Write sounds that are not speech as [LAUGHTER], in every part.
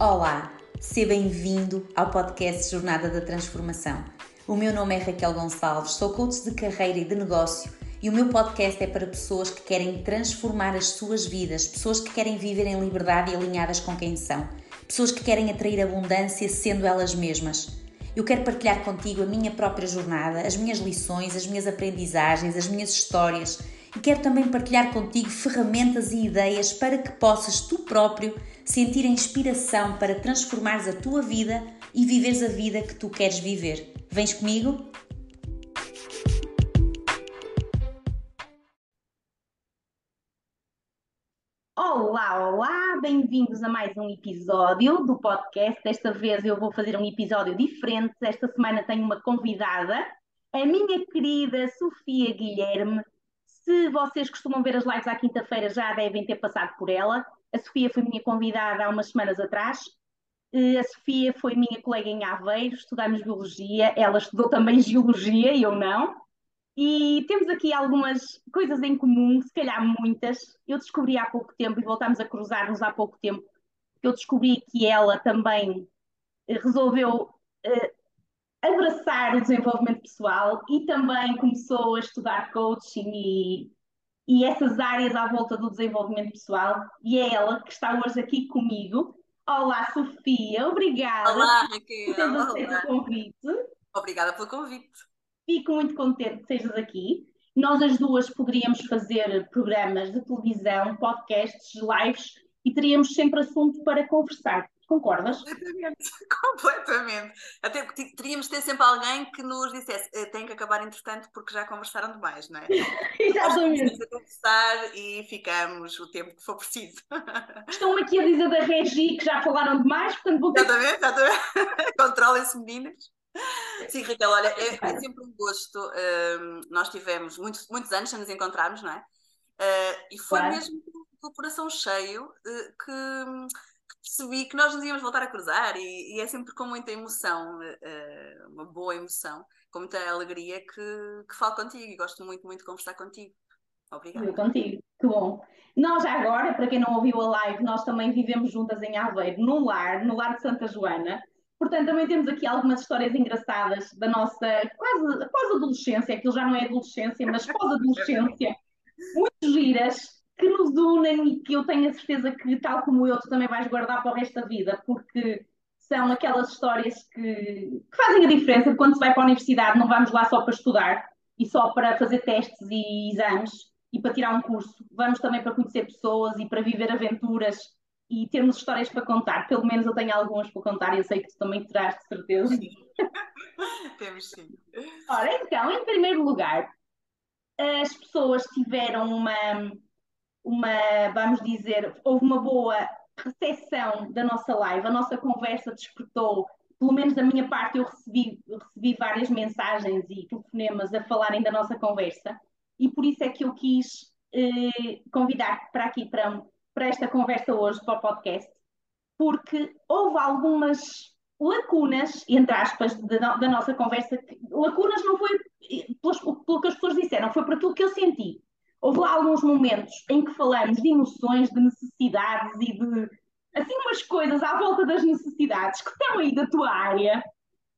Olá, seja bem-vindo ao podcast Jornada da Transformação. O meu nome é Raquel Gonçalves, sou coach de carreira e de negócio e o meu podcast é para pessoas que querem transformar as suas vidas, pessoas que querem viver em liberdade e alinhadas com quem são, pessoas que querem atrair abundância sendo elas mesmas. Eu quero partilhar contigo a minha própria jornada, as minhas lições, as minhas aprendizagens, as minhas histórias e quero também partilhar contigo ferramentas e ideias para que possas tu próprio sentir a inspiração para transformares a tua vida e viveres a vida que tu queres viver. Vens comigo? Olá, olá, bem-vindos a mais um episódio do podcast. Desta vez eu vou fazer um episódio diferente. Esta semana tenho uma convidada, a minha querida Sofia Guilherme. Se vocês costumam ver as lives à quinta-feira, já devem ter passado por ela. A Sofia foi minha convidada há umas semanas atrás. A Sofia foi minha colega em Aveiro, estudámos Biologia, ela estudou também [LAUGHS] Geologia e eu não. E temos aqui algumas coisas em comum, se calhar muitas. Eu descobri há pouco tempo e voltámos a cruzar-nos há pouco tempo. Eu descobri que ela também resolveu uh, abraçar o desenvolvimento pessoal e também começou a estudar coaching e, e essas áreas à volta do desenvolvimento pessoal. E é ela que está hoje aqui comigo. Olá, Sofia, obrigada Olá, Raquel. por teres aceito o convite. Obrigada pelo convite. Fico muito contente que sejas aqui. Nós as duas poderíamos fazer programas de televisão, podcasts, lives e teríamos sempre assunto para conversar. Concordas? Completamente, [LAUGHS] completamente. Até porque teríamos de ter sempre alguém que nos dissesse eh, tem que acabar entretanto porque já conversaram demais, não é? [LAUGHS] Exatamente. A conversar e ficamos o tempo que for preciso. [LAUGHS] Estão aqui a dizer da Regi que já falaram demais, portanto vou ter Exatamente, exatamente. Controlem-se, meninas. Sim, Raquel, olha, é, é sempre um gosto. Um, nós tivemos muitos, muitos anos sem nos encontrarmos, não é? Uh, e foi Claro. mesmo com o coração cheio uh, que, que percebi que nós nos íamos voltar a cruzar e, e é sempre com muita emoção, uh, uma boa emoção, com muita alegria que, que falo contigo e gosto muito, muito de conversar contigo. Eu Obrigada. contigo, que bom. Nós agora, para quem não ouviu a live, nós também vivemos juntas em Aveiro, no lar, no lar de Santa Joana. Portanto, também temos aqui algumas histórias engraçadas da nossa quase, quase adolescência, aquilo já não é adolescência, mas pós-adolescência, [LAUGHS] muito giras, que nos unem e que eu tenho a certeza que, tal como eu, tu também vais guardar para o resto da vida, porque são aquelas histórias que, que fazem a diferença. Quando se vai para a universidade, não vamos lá só para estudar e só para fazer testes e exames e para tirar um curso. Vamos também para conhecer pessoas e para viver aventuras e termos histórias para contar. Pelo menos eu tenho algumas para contar e eu sei que tu também terás, de certeza. [LAUGHS] Temos sim. Ora, então, em primeiro lugar, as pessoas tiveram uma, uma, vamos dizer, houve uma boa recepção da nossa live, a nossa conversa despertou, pelo menos da minha parte, eu recebi, recebi várias mensagens e telefonemas a falarem da nossa conversa, e por isso é que eu quis eh, convidar para aqui, para, para esta conversa hoje, para o podcast, porque houve algumas lacunas, entre aspas, da, da nossa conversa. que- Lacunas não foi pelas- pelo que as pessoas disseram, foi por aquilo que eu senti. Houve lá alguns momentos em que falamos de emoções, de necessidades e de assim umas coisas à volta das necessidades que estão aí da tua área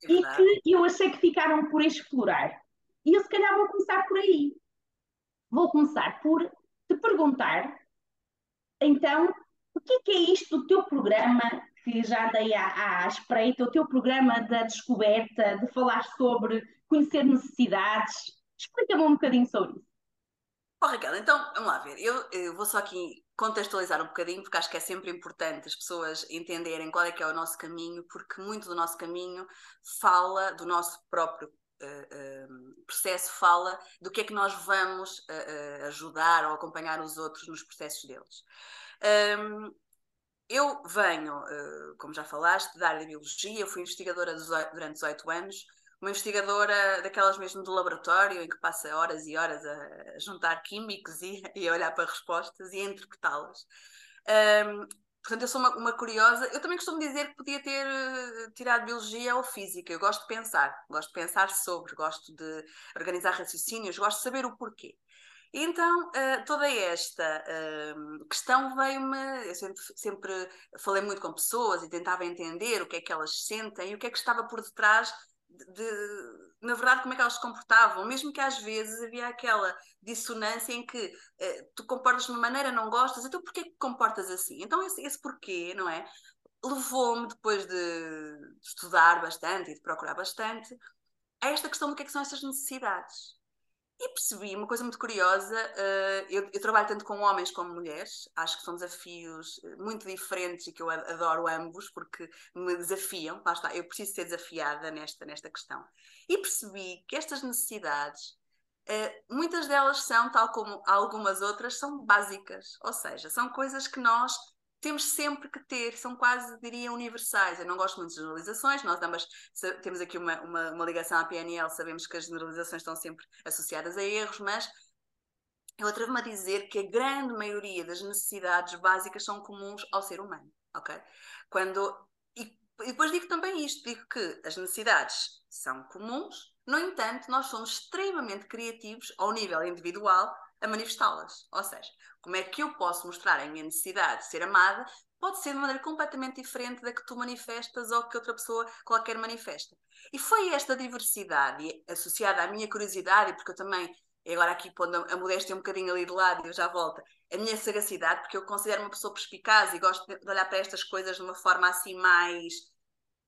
É e verdade. que eu achei que ficaram por explorar. E eu se calhar vou começar por aí. Vou começar por te perguntar, então, o que é que é isto do teu programa, que já dei à, à espreita, o teu programa da descoberta, de falar sobre conhecer necessidades? Explica-me um bocadinho sobre isso. Oh, Raquel, então vamos lá ver. Eu, eu vou só aqui contextualizar um bocadinho, porque acho que é sempre importante as pessoas entenderem qual é que é o nosso caminho, porque muito do nosso caminho fala do nosso próprio eh, eh, processo, fala do que é que nós vamos eh, ajudar ou acompanhar os outros nos processos deles. Ahm, eu venho, como já falaste, da área de biologia, fui investigadora durante 18 anos, uma investigadora daquelas mesmo do laboratório, em que passa horas e horas a, juntar químicos e, [LAUGHS] e a olhar para respostas e a interpretá-las. Ahm, portanto, eu sou uma, uma curiosa. Eu também costumo dizer que podia ter eh, tirado biologia ou física. Eu gosto de pensar, gosto de pensar sobre, gosto de organizar raciocínios, gosto de saber o porquê. Então, uh, toda esta questão veio-me. Eu sempre, sempre falei muito com pessoas e tentava entender o que é que elas sentem e o que é que estava por detrás de, na verdade, como é que elas se comportavam, mesmo que às vezes havia aquela dissonância em que uh, tu comportas de uma maneira, não gostas, então porquê que comportas assim? Então esse, esse porquê, não é? Levou-me, depois de estudar bastante e de procurar bastante, a esta questão do que é que são estas necessidades. E percebi uma coisa muito curiosa. Uh, eu, eu, trabalho tanto com homens como mulheres. Acho que são desafios eh, muito diferentes e que eu adoro ambos porque me desafiam. Lá está, eu preciso ser desafiada nesta, nesta questão. E percebi que estas necessidades, uh, muitas delas são, tal como algumas outras, são básicas. Ou seja, são coisas que nós temos sempre que ter, são quase, diria, universais. Eu não gosto muito de generalizações, nós ambas temos aqui uma, uma, uma, ligação à PNL, sabemos que as generalizações estão sempre associadas a erros, mas eu atrevo-me a dizer que a grande maioria das necessidades básicas são comuns ao ser humano, ok? Quando, e, e depois digo também isto, digo que as necessidades são comuns, no entanto, nós somos extremamente criativos ao nível individual a manifestá-las. Ou seja, como é que eu posso mostrar a minha necessidade de ser amada? Pode ser de maneira completamente diferente da que tu manifestas ou que outra pessoa qualquer manifesta. E foi esta diversidade associada à minha curiosidade, porque eu também, agora aqui pondo a modéstia um bocadinho ali de lado e eu já volto, a minha sagacidade, porque eu considero uma pessoa perspicaz e gosto de olhar para estas coisas de uma forma assim mais,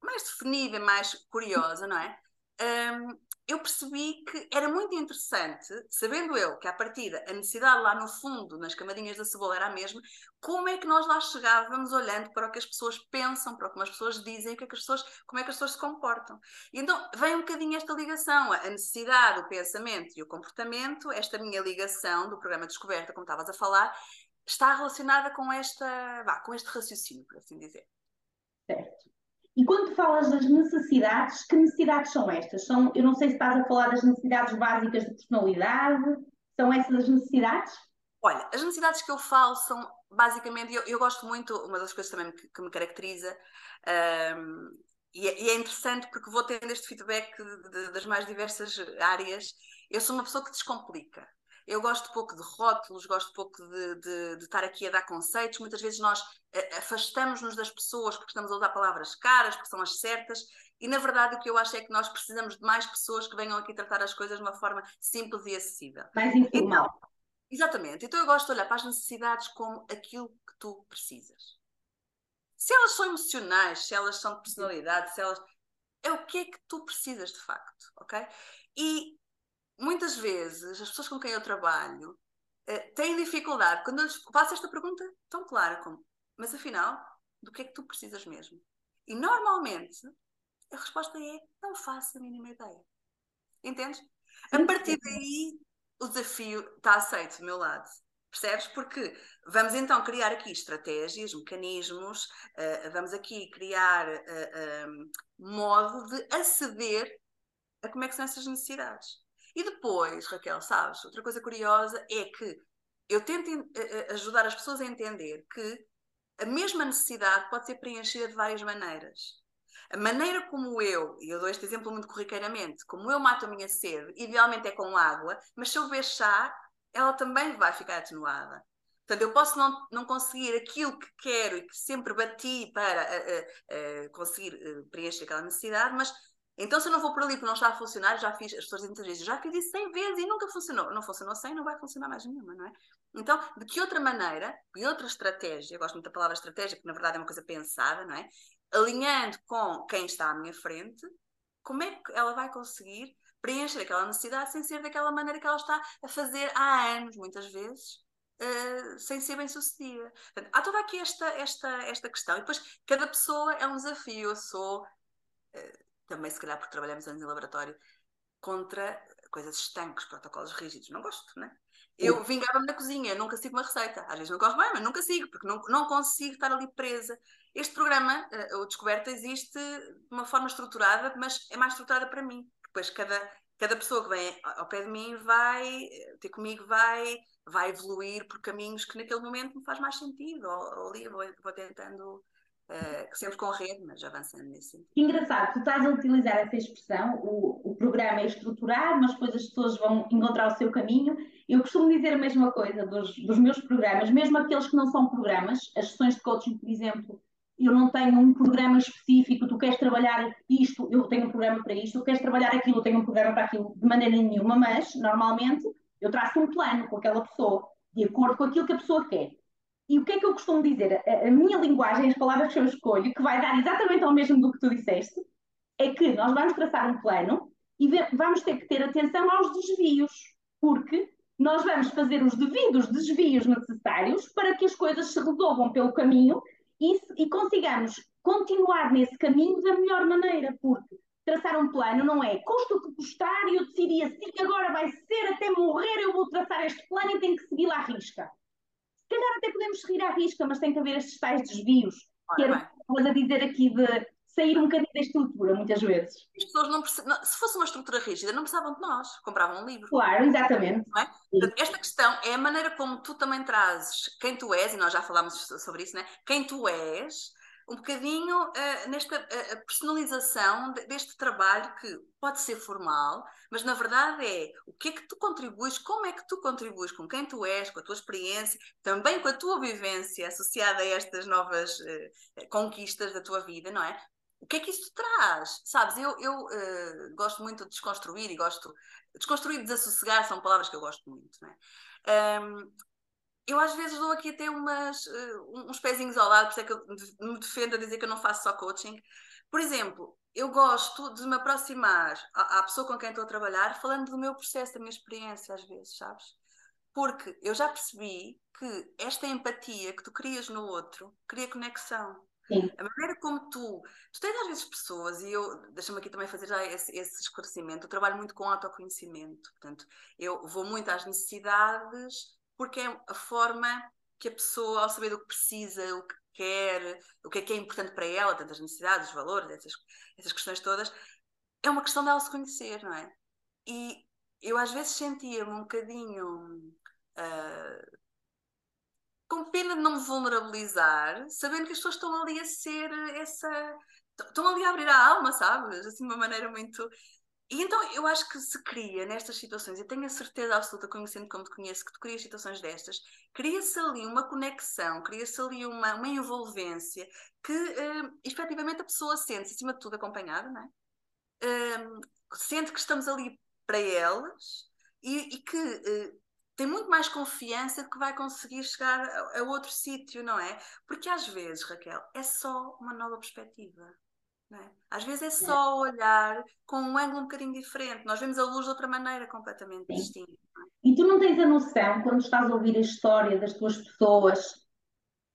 mais definida, mais curiosa, não é? Um, eu percebi que era muito interessante, sabendo eu que à partida a necessidade lá no fundo, nas camadinhas da cebola, era a mesma, como é que nós lá chegávamos olhando para o que as pessoas pensam, para o que as pessoas dizem, o que é que as pessoas, como é que as pessoas se comportam. E então vem um bocadinho esta ligação, a necessidade, o pensamento e o comportamento, esta minha ligação do programa Descoberta, como estavas a falar, está relacionada com, esta, com este raciocínio, por assim dizer. E quando falas das necessidades, que necessidades são estas? São, eu não sei se estás a falar das necessidades básicas de personalidade, são essas as necessidades? Olha, as necessidades que eu falo são basicamente, eu, eu gosto muito, uma das coisas também que, que me caracteriza, um, e, é, e, é, interessante porque vou tendo este feedback de, de, das mais diversas áreas. Eu sou uma pessoa que descomplica. Eu gosto pouco de rótulos, gosto pouco de, de, de estar aqui a dar conceitos. Muitas vezes nós eh, afastamos-nos das pessoas porque estamos a usar palavras caras, porque são as certas, e na verdade o que eu acho é que nós precisamos de mais pessoas que venham aqui tratar as coisas de uma forma simples e acessível. Mais informal. Então, exatamente. Então eu gosto de olhar para as necessidades como aquilo que tu precisas. Se elas são emocionais, se elas são de personalidade, se elas. É o que é que tu precisas de facto, ok? E muitas vezes as pessoas com quem eu trabalho uh, têm dificuldade quando eu lhes faço esta pergunta tão clara como mas afinal, do que é que tu precisas mesmo? E normalmente a resposta é não faço a mínima ideia. Entendes? A partir daí o desafio está aceito do meu lado. Percebes? Porque vamos então criar aqui estratégias, mecanismos, uh, vamos aqui criar uh, um, modo de aceder a como é que são essas necessidades. E depois, Raquel, sabes, outra coisa curiosa é que eu tento uh, ajudar as pessoas a entender que a mesma necessidade pode ser preenchida de várias maneiras. A maneira como eu, e eu dou este exemplo muito corriqueiramente, como eu mato a minha sede, idealmente é com água, mas se eu beber chá, ela também vai ficar atenuada. Portanto, eu posso não, não conseguir aquilo que quero e que sempre bati para uh, uh, uh, conseguir preencher aquela necessidade, mas então se eu não vou por ali porque não está a funcionar, já fiz, as pessoas dizem já fiz isso 100 vezes e nunca funcionou. Não funcionou 100, não vai funcionar mais nenhuma, não é? Então, de que outra maneira, de outra estratégia, eu gosto muito da palavra estratégia, porque na verdade é uma coisa pensada, não é? Alinhando com quem está à minha frente, como é que ela vai conseguir preencher aquela necessidade sem ser daquela maneira que ela está a fazer há anos, muitas vezes, uh, sem ser bem sucedida. Portanto, há toda aqui esta, esta, esta questão. E depois, cada pessoa é um desafio. Eu sou, uh, também se calhar porque trabalhamos anos em laboratório, contra coisas estanques, protocolos rígidos. Não gosto, né? Eu vingava-me na cozinha, nunca sigo uma receita. Às vezes não gosto bem, mas nunca sigo, porque não, não consigo estar ali presa. Este programa, uh, o Descoberta, existe de uma forma estruturada, mas é mais estruturada para mim. Depois cada, cada pessoa que vem ao pé de mim vai ter comigo, vai, vai evoluir por caminhos que naquele momento me faz mais sentido. Ou, ou ali vou, vou tentando uh, sempre com rede, mas avançando nesse sentido. Engraçado, tu estás a utilizar essa expressão, o, o programa é estruturar, mas depois as pessoas vão encontrar o seu caminho. Eu costumo dizer a mesma coisa dos, dos meus programas, mesmo aqueles que não são programas, as sessões de coaching, por exemplo, eu não tenho um programa específico, tu queres trabalhar isto, eu tenho um programa para isto, tu queres trabalhar aquilo, eu tenho um programa para aquilo, de maneira nenhuma, mas normalmente eu traço um plano com aquela pessoa, de acordo com aquilo que a pessoa quer. E o que é que eu costumo dizer? A, a minha linguagem, as palavras que eu escolho, que vai dar exatamente ao mesmo do que tu disseste, é que nós vamos traçar um plano e vamos ter que ter atenção aos desvios, porque nós vamos fazer os devidos desvios necessários para que as coisas se resolvam pelo caminho e, e consigamos continuar nesse caminho da melhor maneira, porque traçar um plano não é custa o que custar e eu decidi assim, agora vai ser até morrer, eu vou traçar este plano e tenho que seguir lá à risca. Se calhar até podemos seguir à risca, mas tem que haver estes tais desvios. que era o a dizer aqui de sair um bocadinho da estrutura, muitas vezes. As pessoas não, não se fosse uma estrutura rígida, não precisavam de nós, compravam um livro. Claro, exatamente. É? Portanto, esta questão é a maneira como tu também trazes quem tu és, e nós já falámos sobre isso, né? quem tu és, um bocadinho uh, nesta uh, personalização de, deste trabalho que pode ser formal, mas na verdade é o que é que tu contribuis, como é que tu contribuis com quem tu és, com a tua experiência, também com a tua vivência associada a estas novas uh, conquistas da tua vida, não é? o que é que isto traz? Sabes, eu, eu gosto muito de desconstruir e gosto. Desconstruir e desassossegar são palavras que eu gosto muito, né? Um, eu às vezes dou aqui até umas, uh, uns pezinhos ao lado, por isso é que eu me defendo a dizer que eu não faço só coaching. Por exemplo, eu gosto de me aproximar à, à pessoa com quem estou a trabalhar falando do meu processo, da minha experiência, às vezes, sabes? Porque eu já percebi que esta empatia que tu crias no outro cria conexão. Sim. A maneira como tu, tu tens às vezes pessoas, e eu, deixa-me aqui também fazer já esse, esse, esclarecimento, eu trabalho muito com autoconhecimento, portanto, eu vou muito às necessidades, porque é a forma que a pessoa, ao saber do que precisa, o que quer, o que é que é importante para ela, tantas necessidades, os valores, essas, essas questões todas, é uma questão dela se conhecer, não é? E eu às vezes sentia-me um bocadinho uh, com pena de não me vulnerabilizar, sabendo que as pessoas estão ali a ser essa. estão ali a abrir a alma, sabes? Assim, de uma maneira muito. E então eu acho que se cria nestas situações, e tenho a certeza absoluta, conhecendo como te conheço, que tu crias situações destas, cria-se ali uma conexão, cria-se ali uma, uma envolvência que uh, efetivamente a pessoa sente-se, acima de tudo, acompanhada, não é? Uh, sente que estamos ali para elas e, e que uh, tem muito mais confiança de que vai conseguir chegar a, a outro sítio, não é? Porque às vezes, Raquel, é só uma nova perspectiva. É? Às vezes é só olhar com um ângulo um bocadinho diferente. Nós vemos a luz de outra maneira completamente Sim. distinta. É? E tu não tens a noção, quando estás a ouvir a história das tuas pessoas,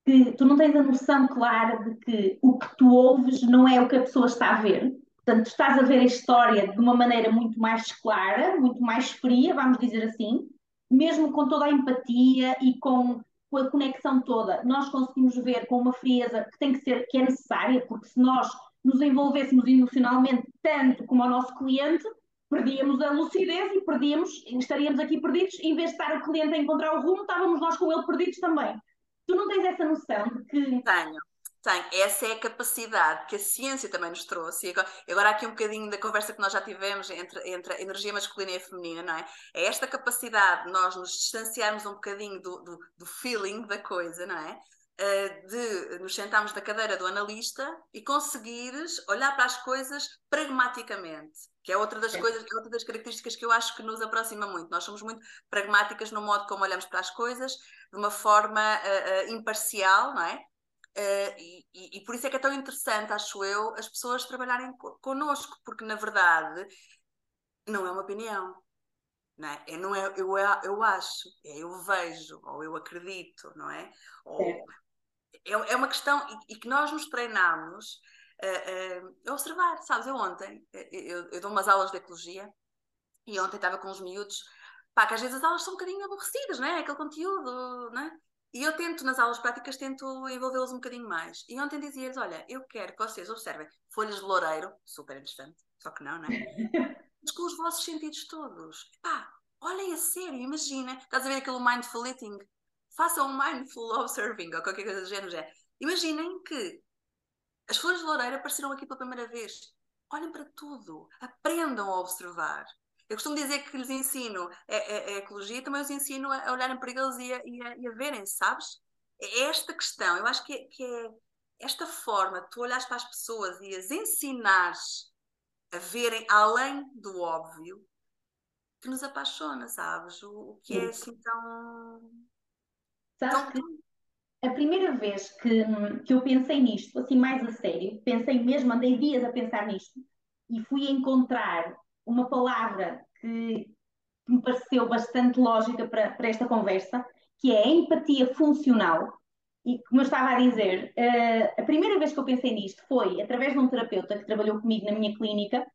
que tu não tens a noção clara de que o que tu ouves não é o que a pessoa está a ver. Portanto, estás a ver a história de uma maneira muito mais clara, muito mais fria, vamos dizer assim, mesmo com toda a empatia e com, com a conexão toda, nós conseguimos ver com uma frieza que tem que ser, que é necessária, porque se nós nos envolvêssemos emocionalmente tanto como o nosso cliente, perdíamos a lucidez e perdíamos, estaríamos aqui perdidos, em vez de estar o cliente a encontrar o rumo, estávamos nós com ele perdidos também. Tu não tens essa noção de que. Tenho. Tem. Essa é a capacidade que a ciência também nos trouxe. E agora, agora aqui um bocadinho da conversa que nós já tivemos entre, entre a energia masculina e a feminina, não é? É esta capacidade de nós nos distanciarmos um bocadinho do, do, do feeling da coisa, não é? Uh, de nos sentarmos na cadeira do analista e conseguires olhar para as coisas pragmaticamente, que é outra das é. coisas, é outra das características que eu acho que nos aproxima muito. Nós somos muito pragmáticas no modo como olhamos para as coisas, de uma forma uh, uh, imparcial, não é? Uh, e, e, por isso é que é tão interessante, acho eu, as pessoas trabalharem co connosco, porque na verdade não é uma opinião. Não é? é não é eu, eu acho, é eu vejo, ou eu acredito, não é? Ou, é. É, é uma questão, e, e, que nós nos treinamos uh, a observar. Sabes, eu ontem, eu, eu, dou umas aulas de ecologia, e ontem estava com os miúdos, pá, que às vezes as aulas são um bocadinho aborrecidas, não é? Aquele conteúdo, não é? E eu tento, nas aulas práticas, tento envolvê-los um bocadinho mais. E ontem dizia-lhes: olha, eu quero que vocês observem folhas de loureiro, super interessante, só que não, não é? [LAUGHS] Mas com os vossos sentidos todos. Pá, olhem a sério, imagina. Estás a ver aquele mindful eating? Façam um mindful observing ou qualquer coisa do género. Já. Imaginem que As flores de loureira apareceram aqui pela primeira vez. Olhem para tudo, aprendam a observar. Eu costumo dizer que lhes ensino a, a, a ecologia, também os ensino a olharem para eles e a, e a, e a verem, sabes? É esta questão, eu acho que é, que é esta forma de tu olhares para as pessoas e as ensinares a verem além do óbvio que nos apaixona, sabes? O, o que é assim tão. Sabes que a primeira vez que, que eu pensei nisto, assim mais a sério, pensei mesmo, andei dias a pensar nisto e fui encontrar uma palavra que me pareceu bastante lógica para, para esta conversa, que é a empatia funcional. E como eu estava a dizer, uh, a primeira vez que eu pensei nisto foi através de um terapeuta que trabalhou comigo na minha clínica,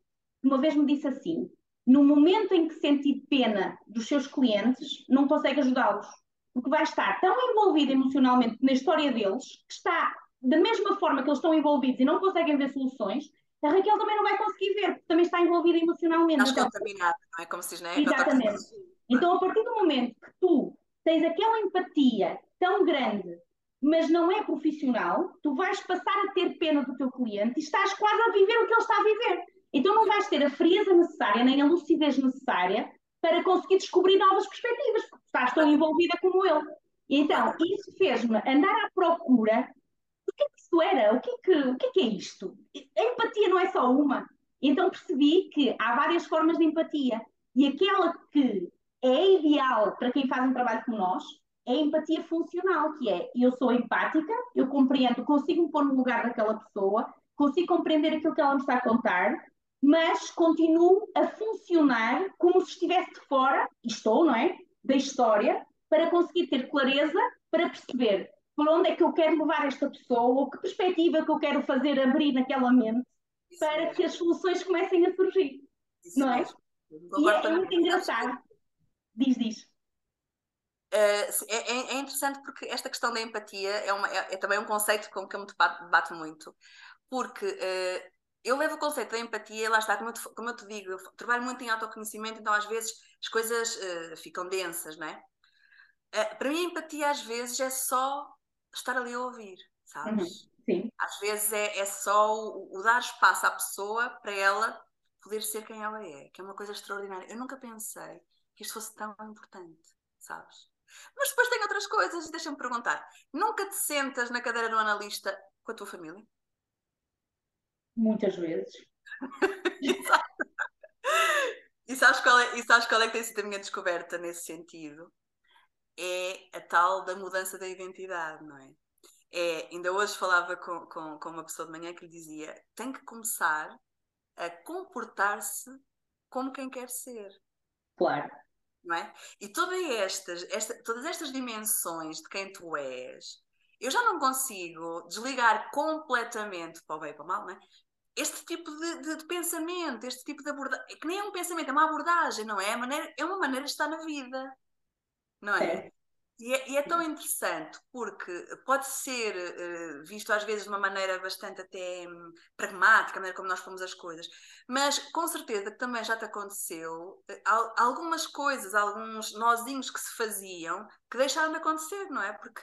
que uma vez me disse assim: no momento em que sentir pena dos seus clientes, não consegue ajudá-los, porque vai estar tão envolvido emocionalmente na história deles, que está da mesma forma que eles estão envolvidos e não conseguem ver soluções, a Raquel também não vai conseguir ver, porque também está envolvida emocionalmente. Estás então, contaminada, não é? Como se diz, não é? Exatamente. Então, a partir do momento que tu tens aquela empatia tão grande, mas não é profissional, tu vais passar a ter pena do teu cliente e estás quase a viver o que ele está a viver. Então, não vais ter a frieza necessária, nem a lucidez necessária para conseguir descobrir novas perspectivas, porque estás tão envolvida como ele. Então, isso fez-me andar à procura o que é que isto era? O que é que, o que, é, que é isto? A empatia não é só uma. Então percebi que há várias formas de empatia e aquela que é ideal para quem faz um trabalho como nós é a empatia funcional, que é eu sou empática, eu compreendo, consigo me pôr no lugar daquela pessoa, consigo compreender aquilo que ela me está a contar, mas continuo a funcionar como se estivesse de fora, e estou, não é? Da história, para conseguir ter clareza para perceber por onde é que eu quero levar esta pessoa, ou que perspectiva que eu quero fazer abrir naquela mente Isso para mesmo. que as soluções comecem a surgir. Isso não é? E é, é muito engraçado. Diz, diz. Uh, é, é, interessante porque esta questão da empatia é, uma, é, é também um conceito com que eu me debato muito, porque uh, eu levo o conceito da empatia, lá está, como eu te, como eu te digo, eu trabalho muito em autoconhecimento, então às vezes as coisas uh, ficam densas, não é? para mim, a empatia às vezes é só estar ali a ouvir, sabes? Uhum, sim. Às vezes é, é só o, o, dar espaço à pessoa para ela poder ser quem ela é, que é uma coisa extraordinária. Eu nunca pensei que isto fosse tão importante, sabes? Mas depois tem outras coisas, deixa-me perguntar. Nunca te sentas na cadeira do analista com a tua família? Muitas vezes. [LAUGHS] e, sabes qual é, e sabes qual é que tem sido a minha descoberta nesse sentido? é a tal da mudança da identidade, não é? é ainda hoje falava com, com, com uma pessoa de manhã que lhe dizia: tem que começar a comportar-se como quem quer ser. Claro. Não é? E todas estas, esta, todas estas dimensões de quem tu és, eu já não consigo desligar completamente para o bem e para o mal, não é? Este tipo de, de, de pensamento, este tipo de abordagem, que nem é um pensamento, é uma abordagem, não é? É, maneira, é uma maneira de estar na vida não é? E é, e é, tão interessante porque pode ser uh, visto às vezes de uma maneira bastante até um, pragmática, a maneira como nós pomos as coisas, mas com certeza que também já te aconteceu uh, algumas coisas, alguns nozinhos que se faziam que deixaram de acontecer, não é? Porque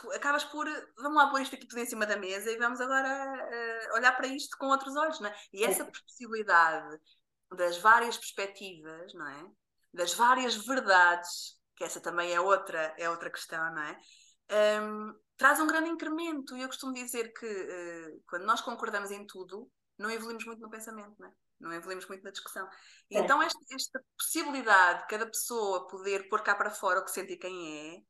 tu acabas por, vamos lá pôr isto aqui tudo em cima da mesa e vamos agora uh, olhar para isto com outros olhos, não é? E essa possibilidade das várias perspectivas, não é? Das várias verdades que essa também é outra, é outra questão, não é? Um, traz um grande incremento. E eu costumo dizer que uh, quando nós concordamos em tudo, não evoluímos muito no pensamento, não é? Não evoluímos muito na discussão. E é. então, esta, esta, possibilidade de cada pessoa poder pôr cá para fora o que sente e quem é,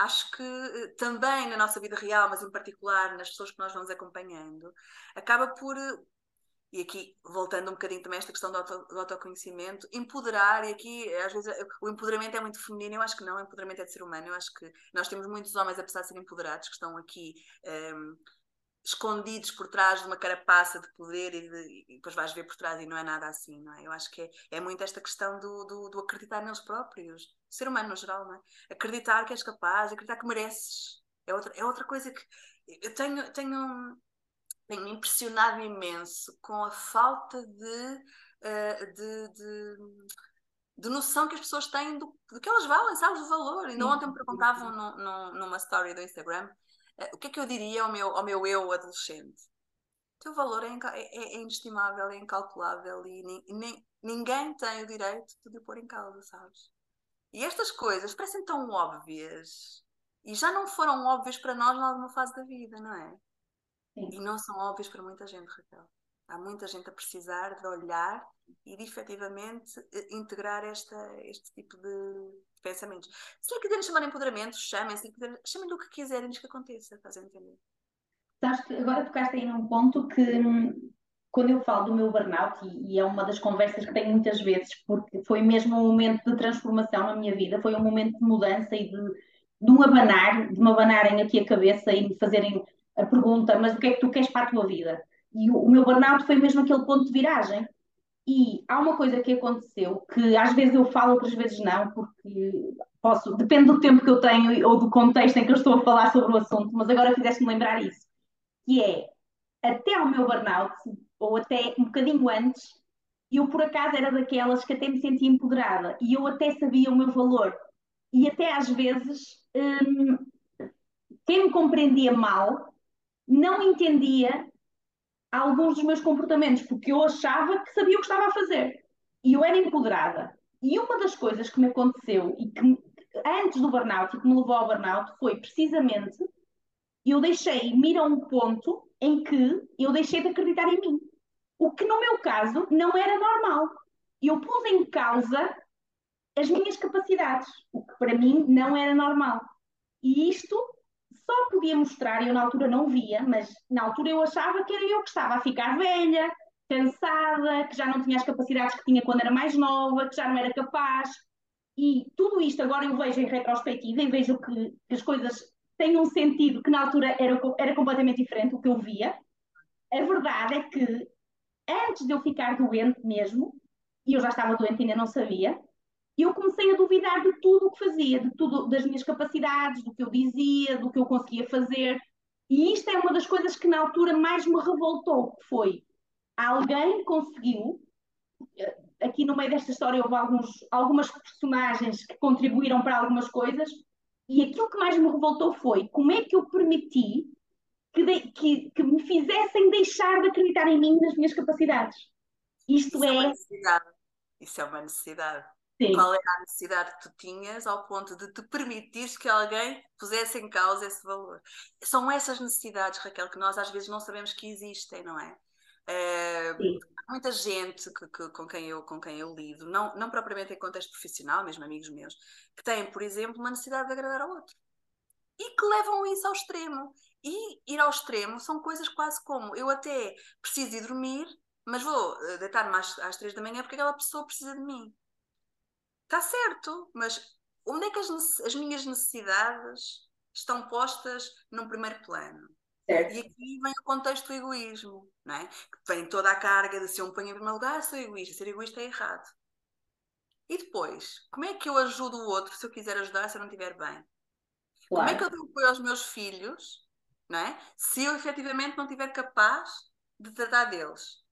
acho que uh, também na nossa vida real, mas em particular nas pessoas que nós vamos acompanhando, acaba por uh, e aqui, voltando um bocadinho também a esta questão do, auto, do, autoconhecimento, empoderar, e aqui às vezes o empoderamento é muito feminino, eu acho que não, o empoderamento é de ser humano, eu acho que nós temos muitos homens, apesar de serem empoderados, que estão aqui um, escondidos por trás de uma carapaça de poder e, de, e, depois vais ver por trás e não é nada assim, não é? Eu acho que é, é muito esta questão do, do, do acreditar neles próprios, ser humano no geral, não é? Acreditar que és capaz, acreditar que mereces, é outra, é outra coisa que eu tenho, tenho tenho me impressionado imenso com a falta de, uh, de, de, de, noção que as pessoas têm do, do que elas valem, sabes, do valor. Ainda ontem me perguntavam no, no, numa story do Instagram o que é que eu diria ao meu, ao meu eu adolescente. O teu valor é, é, é, inestimável, é incalculável e ninguém tem o direito de o pôr em causa, sabes? E estas coisas parecem tão óbvias e já não foram óbvias para nós em alguma fase da vida, não é? Sim. E não são óbvias para muita gente, Raquel. Há muita gente a precisar de olhar e de efetivamente eh, integrar esta, este tipo de pensamentos. Se lhe quiserem chamar empoderamento, chamem-se, chamem-lhe o que quiserem que aconteça, estás a entender? Agora tocaste aí num ponto que hum, quando eu falo do meu burnout, e, e, é uma das conversas que tenho muitas vezes, porque foi mesmo um momento de transformação na minha vida, foi um momento de mudança e de, de um abanar, de me abanarem aqui a cabeça e me fazerem a pergunta, mas o que é que tu queres para a tua vida? E o, o meu burnout foi mesmo aquele ponto de viragem. E há uma coisa que aconteceu que às vezes eu falo, outras vezes não, porque posso, depende do tempo que eu tenho ou do contexto em que eu estou a falar sobre o assunto, mas agora fizeste-me lembrar isso, que é até ao meu burnout, ou até um bocadinho antes, eu por acaso era daquelas que até me sentia empoderada e eu até sabia o meu valor. E até às vezes hum, quem me compreendia mal não entendia alguns dos meus comportamentos, porque eu achava que sabia o que estava a fazer. E eu era empoderada. E uma das coisas que me aconteceu e que antes do burnout e que me levou ao burnout foi precisamente eu deixei-me ir a um ponto em que eu deixei de acreditar em mim. O que no meu caso não era normal. Eu pus em causa as minhas capacidades, o que para mim não era normal. E isto só podia mostrar, eu na altura não via, mas na altura eu achava que era eu que estava a ficar velha, cansada, que já não tinha as capacidades que tinha quando era mais nova, que já não era capaz. E tudo isto agora eu vejo em retrospectiva e vejo que, que as coisas têm um sentido que na altura era, era completamente diferente do que eu via. A verdade é que antes de eu ficar doente mesmo, e eu já estava doente e ainda não sabia, eu comecei a duvidar de tudo o que fazia, de tudo, das minhas capacidades, do que eu dizia, do que eu conseguia fazer. E isto é uma das coisas que na altura mais me revoltou, que foi alguém conseguiu, eh, aqui no meio desta história houve alguns, algumas personagens que contribuíram para algumas coisas, e aquilo que mais me revoltou foi como é que eu permiti que, de, que, que me fizessem deixar de acreditar em mim, nas minhas capacidades. Isto Isso é. é uma necessidade. Isso é uma necessidade. Sim. Qual era a necessidade que tu tinhas ao ponto de te permitir que alguém pusesse em causa esse valor? São essas necessidades, Raquel, que nós às vezes não sabemos que existem, não é? é muita gente que, que, com, quem eu, com quem eu lido, não, não propriamente em contexto profissional, mesmo amigos meus, que têm, por exemplo, uma necessidade de agradar ao outro e que levam isso ao extremo. E ir ao extremo são coisas quase como eu até preciso ir dormir, mas vou eh, deitar-me às, às três da manhã porque aquela pessoa precisa de mim. Está certo, mas onde é que as, as minhas necessidades estão postas num primeiro plano? Certo. E aqui vem o contexto do egoísmo, não é? Vem toda a carga de se eu me ponho em primeiro lugar, sou egoísta. Ser egoísta é errado. E depois, como é que eu ajudo o outro se eu quiser ajudar, se eu não estiver bem? Claro. Como é que eu dou apoio aos meus filhos, não é? Se eu efetivamente não estiver capaz de tratar deles?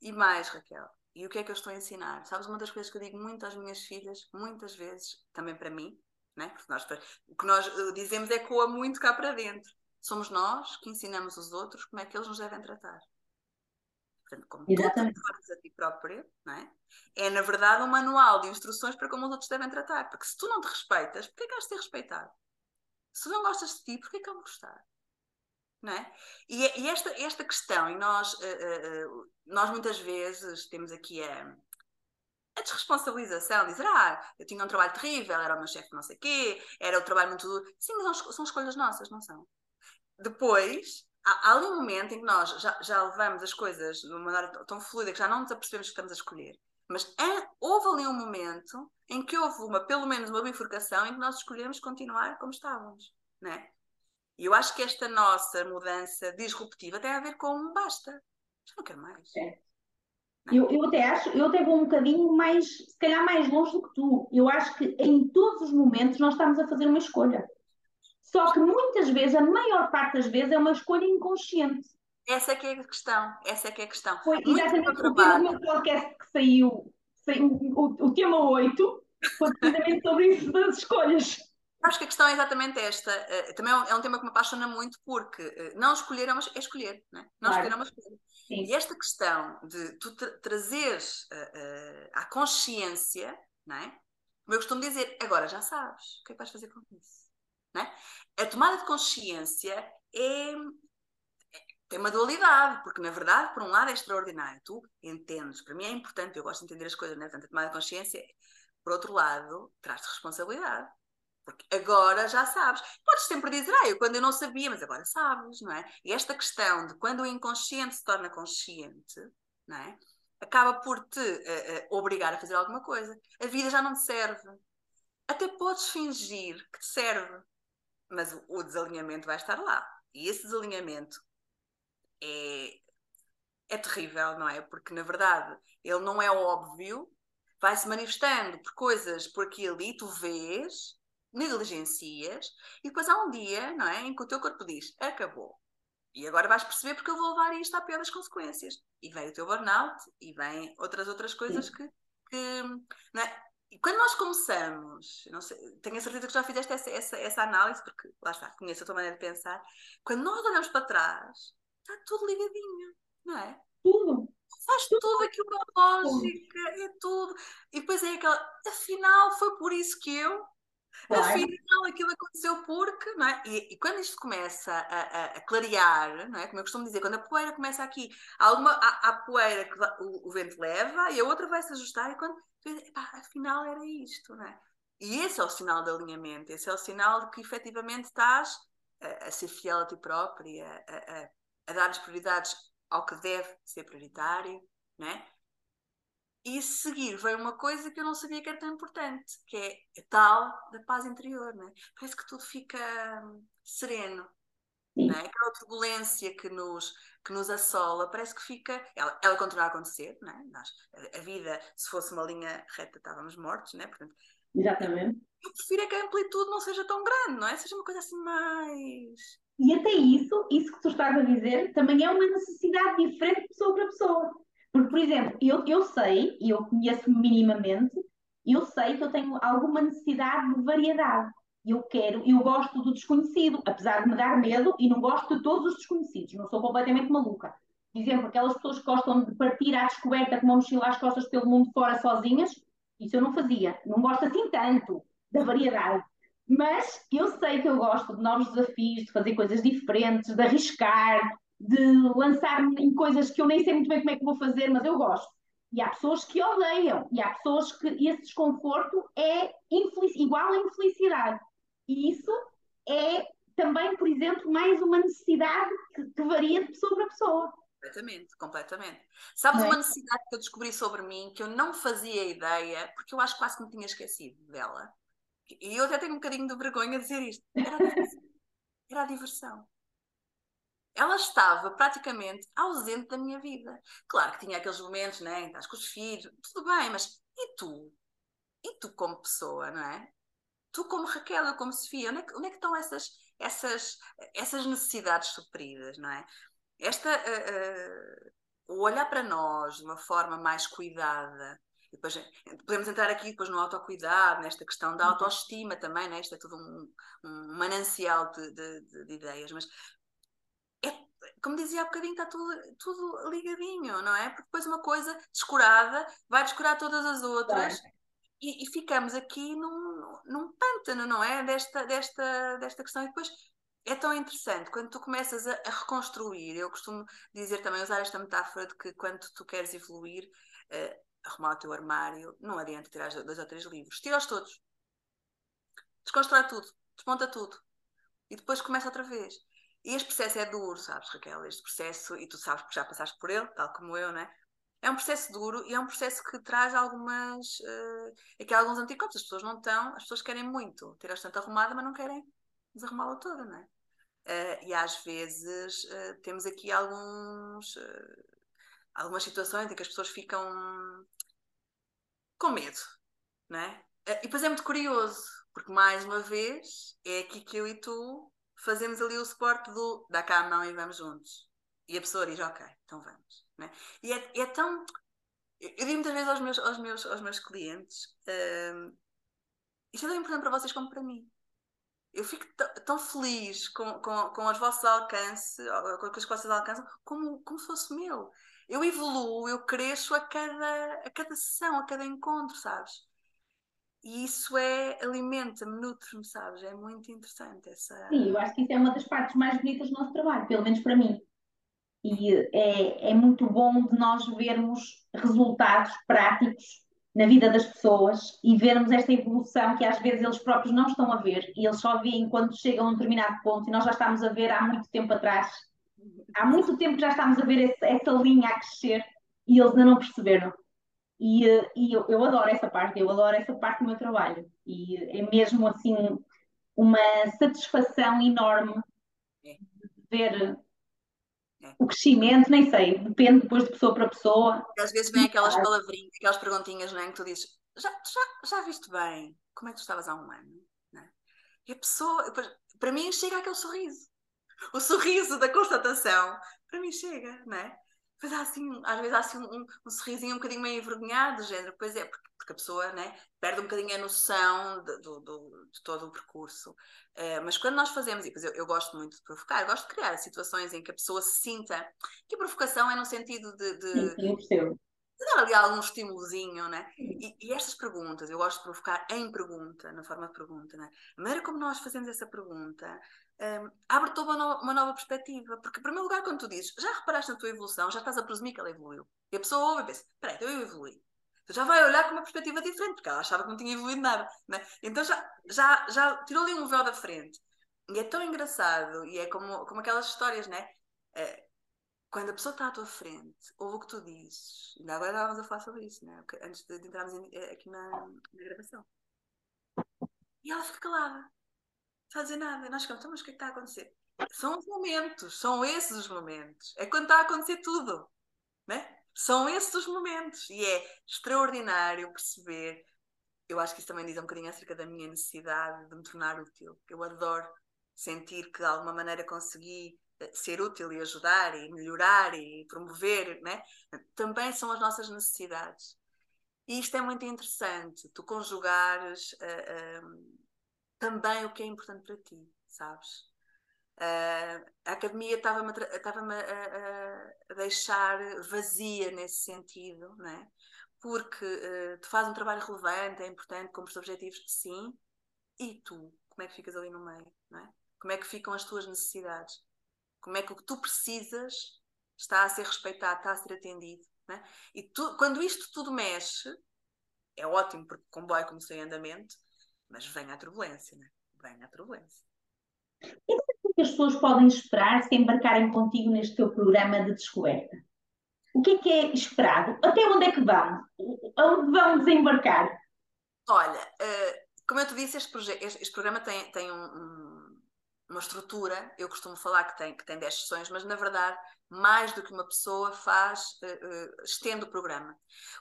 E mais, Raquel, e o que é que eu estou a ensinar? Sabes, uma das coisas que eu digo muito às minhas filhas, muitas vezes, também para mim, né? Porque nós, o que nós eh, dizemos é coa muito cá para dentro. Somos nós que ensinamos os outros como é que eles nos devem tratar. Portanto, como Exatamente. tu te a ti próprio, não é? é na verdade um manual de instruções para como os outros devem tratar. Porque se tu não te respeitas, porquê que has de ser respeitado? Se não gostas de ti, porquê que eu vou gostar? Não é? E, e esta, esta questão, e nós, uh, uh, nós muitas vezes temos aqui a, a desresponsabilização, dizer, ah, eu tinha um trabalho terrível, era o meu chefe não sei quê, era o trabalho muito duro. Sim, mas são escolhas nossas, não são? Depois, há, ali um momento em que nós já, já levamos as coisas de uma maneira tão fluida que já não nos apercebemos que estamos a escolher. Mas é, houve ali um momento em que houve uma, pelo menos uma bifurcação em que nós escolhemos continuar como estávamos, né? E eu acho que esta nossa mudança disruptiva tem a ver com basta. Já não quero mais. É. Eu, eu até acho, eu até vou um bocadinho mais, se calhar mais longe do que tu. Eu acho que em todos os momentos nós estamos a fazer uma escolha. Só que muitas vezes, a maior parte das vezes, é uma escolha inconsciente. Essa é que é a questão. Essa é que é a questão. Foi exatamente o meu podcast que saiu, saiu o, o tema 8 foi precisamente sobre isso das escolhas. Acho que a questão é exatamente esta. Uh, também é um, é um, tema que me apaixona muito porque uh, não escolher é, uma, é escolher, né? não claro. escolher é uma escolha. Sim. E esta questão de tu tra trazeres uh, à consciência, não é? como eu costumo dizer, agora já sabes o que é que vais fazer com isso. Não é? A tomada de consciência é, tem uma dualidade, porque na verdade, por um lado, é extraordinário. Tu entendes, para mim é importante, eu gosto de entender as coisas, né? Portanto, a tomada de consciência, por outro lado, traz-te responsabilidade. Porque agora já sabes. Podes sempre dizer, ah, eu quando eu não sabia, mas agora sabes, não é? E esta questão de quando o inconsciente se torna consciente, não é? Acaba por te uh, uh, obrigar a fazer alguma coisa. A vida já não te serve. Até podes fingir que te serve, mas o, o desalinhamento vai estar lá. E esse desalinhamento é, é terrível, não é? Porque na verdade ele não é óbvio, vai se manifestando por coisas por aquilo e tu vês negligencias, e depois há um dia, não é, em que o teu corpo diz, acabou. E agora vais perceber porque eu vou levar isto à pior das consequências. E vem o teu burnout, e vem outras outras coisas que, que não é? E quando nós começamos, não sei, tenho a certeza que já fizeste essa, essa, essa análise, porque lá está, conheço a tua maneira de pensar. Quando nós olhamos para trás, está tudo ligadinho, não é? Tudo. Faz tudo, aquilo da lógica, é tudo. E depois é aquela, afinal, foi por isso que eu Claro. Afinal, aquilo aconteceu porque, não é? E, e quando isto começa a, a, a, clarear, não é? Como eu costumo dizer, quando a poeira começa aqui, há, alguma, há, há poeira que o, o, vento leva e a outra vai se ajustar, e quando epá, afinal era isto, não é? E esse é o sinal de alinhamento, esse é o sinal de que efetivamente estás a, a ser fiel a ti própria, a, a, dar as prioridades ao que deve ser prioritário, não é? E a seguir vem uma coisa que eu não sabia que era tão importante, que é a tal da paz interior, né? Parece que tudo fica hum, sereno, né? Aquela turbulência que nos, que nos assola, parece que fica. Ela, ela continua a acontecer, né? Nós, a, a, vida, se fosse uma linha reta, estávamos mortos, né? Portanto, Exatamente. Eu prefiro é que a amplitude não seja tão grande, não é? Seja uma coisa assim mais. E até isso, isso que tu estás a dizer, também é uma necessidade diferente de pessoa para pessoa. Porque, por exemplo, eu, eu sei, e eu conheço-me minimamente, eu sei que eu tenho alguma necessidade de variedade. Eu quero, eu gosto do desconhecido, apesar de me dar medo, e não gosto de todos os desconhecidos, não sou completamente maluca. Por exemplo, aquelas pessoas que gostam de partir à descoberta com uma mochila às costas pelo mundo fora sozinhas, isso eu não fazia. Não gosto assim tanto da variedade. Mas eu sei que eu gosto de novos desafios, de fazer coisas diferentes, de arriscar, de lançar-me em coisas que eu nem sei muito bem como é que vou fazer, mas eu gosto. E há pessoas que odeiam, e há pessoas que esse desconforto é igual à infelicidade. E isso é também, por exemplo, mais uma necessidade que, que varia de pessoa para pessoa. Completamente, completamente. Sabes é? uma necessidade que eu descobri sobre mim que eu não fazia ideia, porque eu acho que quase que me tinha esquecido dela. E eu até tenho um bocadinho de vergonha de dizer isto. Era a diversão. Era a diversão ela estava praticamente ausente da minha vida. Claro que tinha aqueles momentos, né, estás com os filhos, tudo bem, mas e tu? E tu como pessoa, não é? Tu como Raquel, eu como Sofia, onde é que, onde é que estão essas, essas, essas necessidades supridas, não é? Esta, uh, uh, o olhar para nós de uma forma mais cuidada, depois podemos entrar aqui depois no autocuidado, nesta questão da uhum. autoestima também, né? isto é tudo um, um manancial de, de, de, de ideias, mas como dizia há bocadinho, está tudo, tudo ligadinho, não é? Porque depois uma coisa descurada vai descurar todas as outras e, e, ficamos aqui num, num pântano, não é? Desta, desta, desta questão. E depois é tão interessante quando tu começas a, a, reconstruir. Eu costumo dizer também, usar esta metáfora de que quando tu queres evoluir, uh, arrumar o teu armário, não adianta tirar dois ou três livros, tira-os todos, desconstrói tudo, desmonta tudo e depois começa outra vez. E este processo é duro, sabes, Raquel? Este processo, e tu sabes porque já passaste por ele, tal como eu, né? É um processo duro e é um processo que traz algumas. Uh, aqui há alguns anticorpos. As pessoas não estão, as pessoas querem muito ter a estante arrumada, mas não querem desarrumá-la toda, não é? Uh, e às vezes uh, temos aqui alguns, uh, algumas situações em que as pessoas ficam com medo, não é? e depois é muito curioso, porque mais uma vez é aqui que eu e tu fazemos ali o suporte do dá cá a mão e vamos juntos. E a pessoa diz, ok, então vamos. Né? E é, é, tão. Eu digo muitas vezes aos meus, aos meus, aos meus clientes: uh, isto é tão importante para vocês como para mim. eu fico tão feliz com, com, com os vossos alcances, com as que vocês alcançam, como, como se fosse meu. Eu evoluo, eu cresço a cada, a cada sessão, a cada encontro, sabes? E isso é, alimenta-me, nutre-me, sabes? É muito interessante essa... Sim, eu acho que isso é uma das partes mais bonitas do nosso trabalho, pelo menos para mim. E é, é muito bom de nós vermos resultados práticos na vida das pessoas e vermos esta evolução que às vezes eles próprios não estão a ver e eles só veem quando chegam a um determinado ponto e nós já estamos a ver há muito tempo atrás. Há muito tempo que já estamos a ver esse, essa linha a crescer e eles ainda não perceberam. E, e eu, eu, adoro essa parte, eu adoro essa parte do meu trabalho. E é mesmo assim uma satisfação enorme é. ver o crescimento, nem sei, depende depois de pessoa para pessoa. E às vezes vem aquelas palavrinhas, aquelas perguntinhas, não é? Que tu dizes, já, já, já viste bem como é que tu estavas há um ano? É? E a pessoa, para mim, chega aquele sorriso. O sorriso da constatação, para mim chega, não é? Mas há assim, às vezes há assim um, um sorrisinho um bocadinho meio envergonhado, género, pois é, porque, porque a pessoa né, perde um bocadinho a noção de, do, do, de todo o percurso. Uh, mas quando nós fazemos, e pois eu, eu, gosto muito de provocar, gosto de criar situações em que a pessoa se sinta que a provocação é no sentido de. de Sim, dar ali algum estímulozinho, né? E, e, estas perguntas, eu gosto de provocar em pergunta, na forma de pergunta, né? A maneira como nós fazemos essa pergunta um, abre toda uma, no, uma nova perspectiva. Porque, em primeiro lugar, quando tu dizes, já reparaste na tua evolução, já estás a presumir que ela evoluiu. E a pessoa ouve e pensa, peraí, então eu evolui. Tu já vai olhar com uma perspectiva diferente, porque ela achava que não tinha evoluído nada. Né? Então já, já, já tirou ali um véu da frente. E é tão engraçado, e é como, como aquelas histórias, né? É, quando a pessoa está à tua frente, ouve o que tu dizes. Ainda agora estávamos a falar sobre isso, né? antes de, entrarmos em, eh, aqui na, na gravação. E ela fica calada está a dizer nada. Nós ficamos, então, mas o que é que está a acontecer? São os momentos, são esses os momentos. É quando está a acontecer tudo. Né? São esses os momentos. E é extraordinário perceber. Eu acho que isso também diz um bocadinho acerca da minha necessidade de me tornar útil. Eu adoro sentir que de alguma maneira consegui ser útil e ajudar e melhorar e promover, né? também são as nossas necessidades. E isto é muito interessante, tu conjugares uh, também o que é importante para ti, sabes? Uh, a academia estava-me a, a, a, deixar vazia nesse sentido, não é? Porque uh, tu fazes um trabalho relevante, é importante, cumpres objetivos, sim, e tu, como é que ficas ali no meio, não é? Como é que ficam as tuas necessidades? Como é que o que tu precisas está a ser respeitado, está a ser atendido? É? E tu, quando isto tudo mexe, é ótimo porque o comboio começou em andamento, mas vem a turbulência, né? Vem a turbulência. E o que as pessoas podem esperar se embarcarem contigo neste teu programa de descoberta? O que é que é esperado? Até onde é que vão? Onde vão desembarcar? Olha, uh, como eu te disse, este, este, este programa tem, tem um, um, uma estrutura. Eu costumo falar que tem, que tem 10 sessões, mas na verdade mais do que uma pessoa faz, uh, uh, estende o programa.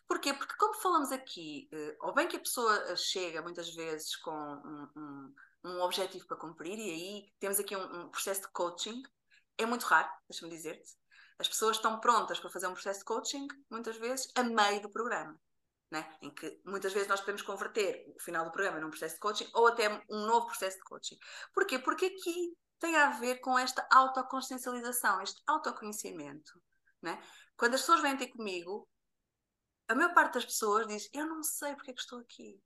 Porquê? Porque, como falamos aqui, uh, ou bem que a pessoa chega muitas vezes com um, um, um objetivo para cumprir, e aí temos aqui um, um processo de coaching, é muito raro, deixa-me dizer-te. As pessoas estão prontas para fazer um processo de coaching, muitas vezes, a meio do programa. Né? Em que muitas vezes nós podemos converter o final do programa num processo de coaching ou até um novo processo de coaching. Porquê? Porque aqui tem a ver com esta autoconsciencialização, este autoconhecimento. Né? Quando as pessoas vêm ter comigo, a maior parte das pessoas diz: Eu não sei porque é que estou aqui.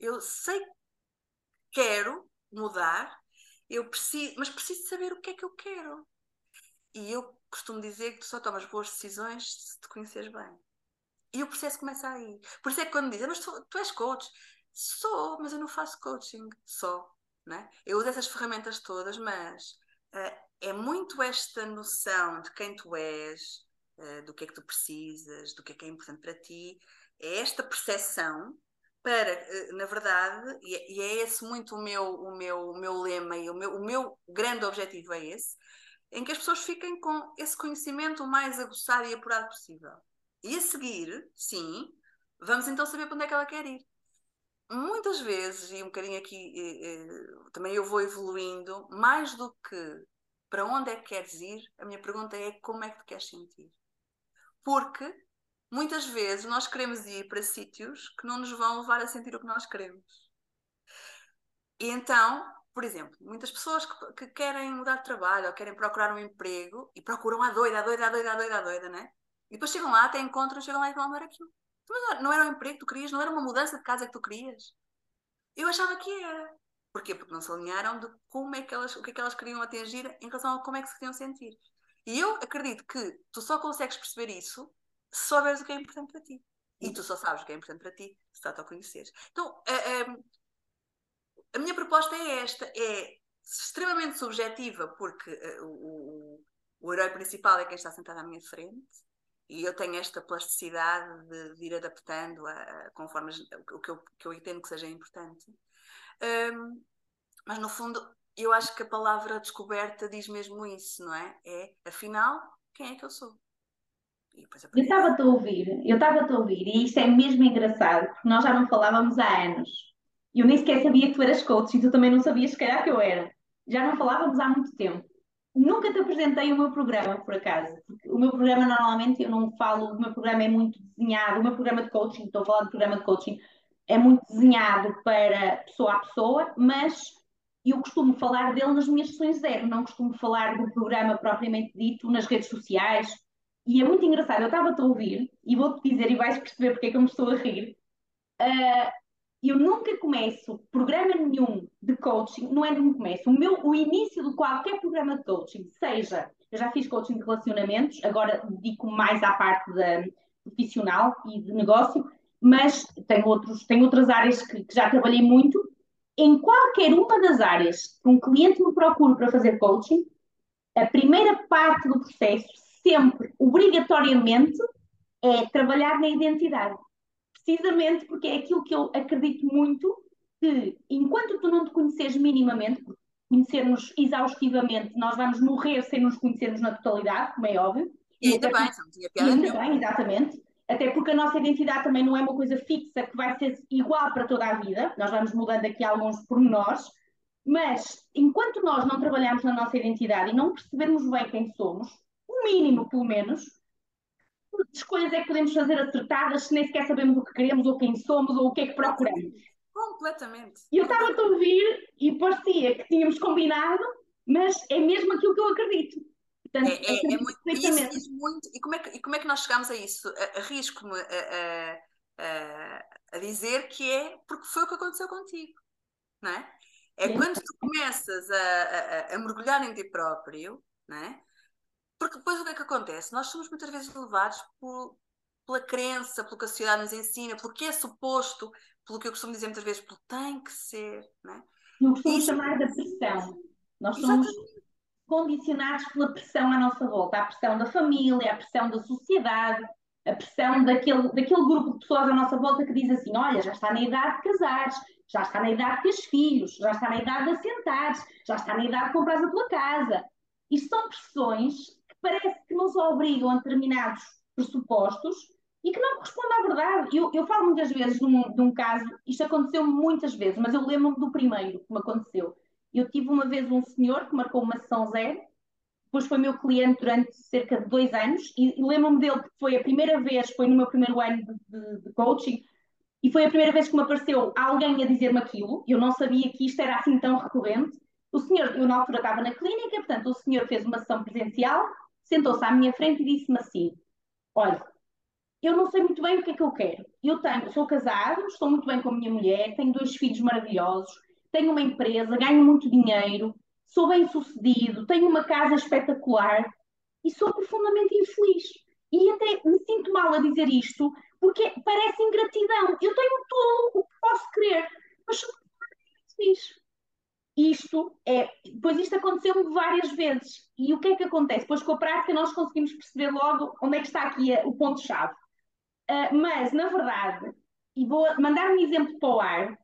Eu sei que quero mudar, eu preciso, mas preciso saber o que é que eu quero. E eu costumo dizer que tu só tomas boas decisões se te conheceres bem. E o processo começa aí. Por isso é que quando dizem, mas tu, tu és coach, sou, mas eu não faço coaching, só. Né? Eu uso essas ferramentas todas, mas uh, é muito esta noção de quem tu és, uh, do que é que tu precisas, do que é que é importante para ti, é esta percepção para, uh, na verdade, é, e, é esse muito o meu, o meu, o meu lema e o meu, o meu grande objetivo é esse, em que as pessoas fiquem com esse conhecimento o mais aguçado e apurado possível. E a seguir, sim, vamos então saber para onde é que ela quer ir muitas vezes, e um bocadinho aqui eh, também eu vou evoluindo, mais do que para onde é que queres ir, a minha pergunta é como é que te queres sentir. Porque muitas vezes nós queremos ir para sítios que não nos vão levar a sentir o que nós queremos. E então, por exemplo, muitas pessoas que, que, querem mudar de trabalho ou querem procurar um emprego e procuram a doida, a doida, a doida, a doida, a doida, né? E depois chegam lá, até encontram, chegam lá e falam, não era aquilo. Mas não era um emprego que tu querias, não era uma mudança de casa que tu querias. Eu achava que era. Porquê? Porque não se alinharam de como é que elas, o que é que elas queriam atingir em relação a como é que se queriam sentir. E eu acredito que tu só consegues perceber isso se souberes o que é importante para ti. E tu só sabes o que é importante para ti se te conheceres. Então, a, a, a, minha proposta é esta: é extremamente subjetiva, porque uh, o, o herói principal é quem está sentado à minha frente. E eu tenho esta plasticidade de, de ir adaptando a, a, conforme o que eu, que eu entendo que seja importante. Um, mas no fundo, eu acho que a palavra descoberta diz mesmo isso, não é? É, afinal, quem é que eu sou? Eu estava-te a ouvir, eu estava-te a ouvir, e isto é mesmo engraçado, porque nós já não falávamos há anos. Eu nem sequer sabia que tu eras coach e tu também não sabias se calhar que eu era. Já não falávamos há muito tempo. Nunca te apresentei o meu programa, por acaso. Porque o meu programa, normalmente, eu não falo, o meu programa é muito desenhado, o meu programa de coaching, estou a falar de programa de coaching, é muito desenhado para pessoa a pessoa, mas eu costumo falar dele nas minhas sessões zero, não costumo falar do programa propriamente dito nas redes sociais. E é muito engraçado, eu estava-te a ouvir e vou-te dizer, e vais perceber porque é que eu me estou a rir. Uh, eu nunca começo programa nenhum de coaching, não é de começo, o, meu, o início de qualquer programa de coaching, seja, eu já fiz coaching de relacionamentos, agora dedico mais à parte da, profissional e de negócio, mas tenho, outros, tenho outras áreas que, que já trabalhei muito em qualquer uma das áreas que um cliente me procure para fazer coaching, a primeira parte do processo, sempre, obrigatoriamente, é trabalhar na identidade. Precisamente porque é aquilo que eu acredito muito, que enquanto tu não te conheces minimamente, conhecermos exaustivamente, nós vamos morrer sem nos conhecermos na totalidade, como é óbvio. E ainda bem, não tinha piada Ainda bem, exatamente. Até porque a nossa identidade também não é uma coisa fixa que vai ser igual para toda a vida, nós vamos mudando aqui alguns pormenores, mas enquanto nós não trabalharmos na nossa identidade e não percebermos bem quem somos, o mínimo pelo menos, que escolhas é que podemos fazer acertadas se nem sequer sabemos o que queremos ou quem somos ou o que é que procuramos. Completamente. E eu estava a ouvir e parecia que tínhamos combinado, mas é mesmo aquilo que eu acredito. Portanto, é, é, é muito, isso diz muito. E como, é que, e como é que nós chegamos a isso? Arrisco-me a, a, a, a, dizer que é porque foi o que aconteceu contigo, não é? É Sim. quando tu começas a, a, mergulhar em ti próprio, não é? Porque depois o que é que acontece? Nós somos muitas vezes levados por, pela crença, pelo que a sociedade nos ensina, pelo que é suposto, pelo que eu costumo dizer muitas vezes, pelo tem que ser, não é? Eu costumo chamar da pressão. Nós somos Exatamente condicionados pela pressão à nossa volta, a pressão da família, a pressão da sociedade, a pressão daquele, daquele grupo de pessoas à nossa volta que diz assim: olha, já está na idade de casares, já está na idade de teres filhos, já está na idade de assentares, já está na idade de comprar a tua casa. Isto são pressões parece que nos obrigam a determinados pressupostos e que não correspondem à verdade. Eu, eu falo muitas vezes de um, de um caso, isto aconteceu muitas vezes, mas eu lembro-me do primeiro que me aconteceu eu tive uma vez um senhor que marcou uma sessão zero, depois foi meu cliente durante cerca de dois anos, e, e lembro-me dele que foi a primeira vez, foi no meu primeiro ano de, de, de coaching, e foi a primeira vez que me apareceu alguém a dizer-me aquilo, eu não sabia que isto era assim tão recorrente. O senhor, eu na altura estava na clínica, portanto, o senhor fez uma sessão presencial, sentou-se à minha frente e disse-me assim: Olha, eu não sei muito bem o que é que eu quero. Eu tenho, sou casado, estou muito bem com a minha mulher, tenho dois filhos maravilhosos, tenho uma empresa, ganho muito dinheiro, sou bem sucedido, tenho uma casa espetacular e sou profundamente infeliz. E até me sinto mal a dizer isto, porque parece ingratidão. Eu tenho tudo o que posso querer, mas sou profundamente infeliz. Isto é, pois isto aconteceu-me várias vezes. E o que é que acontece? Pois com a prática nós conseguimos perceber logo onde é que está aqui o ponto-chave. Uh, mas, na verdade, e vou mandar um exemplo para o ar,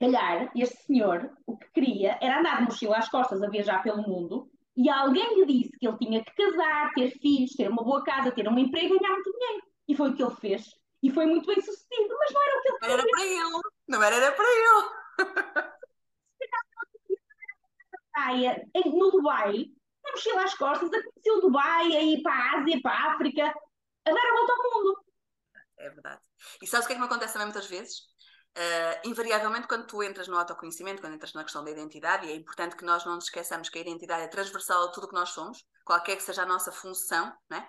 calhar, este senhor, o que queria era andar de mochila às costas a viajar pelo mundo e alguém lhe disse que ele tinha que casar, ter filhos, ter uma boa casa, ter um emprego e ganhar muito dinheiro. E foi o que ele fez. E foi muito bem sucedido, mas não era o que ele queria. Era para ele. Não era, era para ele. [LAUGHS] praia, no Dubai, na mochila às costas, a conhecer o Dubai, a ir para a Ásia, para a África, a dar a volta ao mundo. É verdade. E sabes o que é que me acontece também muitas vezes? Uh, invariavelmente, quando tu entras no autoconhecimento, quando entras na questão da identidade, e é importante que nós não nos esqueçamos que a identidade é transversal a tudo o que nós somos, qualquer que seja a nossa função, né?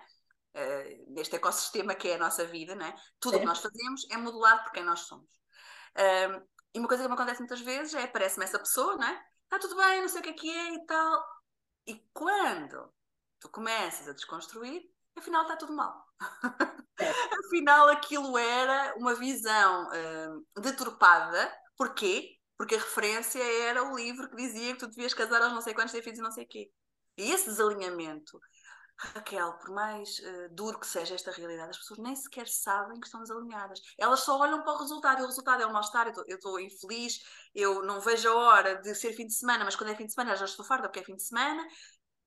Uh, neste ecossistema que é a nossa vida, né? tudo o que nós fazemos é modelado por quem nós somos. Uh, e uma coisa que me acontece muitas vezes é aparece-me essa pessoa, né? Está tudo bem, não sei o que é que é e tal. E quando tu começas a desconstruir, afinal está tudo mal. É. [LAUGHS] afinal, aquilo era uma visão uh, deturpada. Porquê? Porque a referência era o livro que dizia que tu devias casar aos não sei quantos, ter filhos e não sei o quê. E esse desalinhamento, Raquel, por mais uh, duro que seja esta realidade, as pessoas nem sequer sabem que estão desalinhadas. Elas só olham para o resultado, e o resultado é o mal-estar. Eu estou infeliz, eu não vejo a hora de ser fim de semana, mas quando é fim de semana já estou farta porque é fim de semana,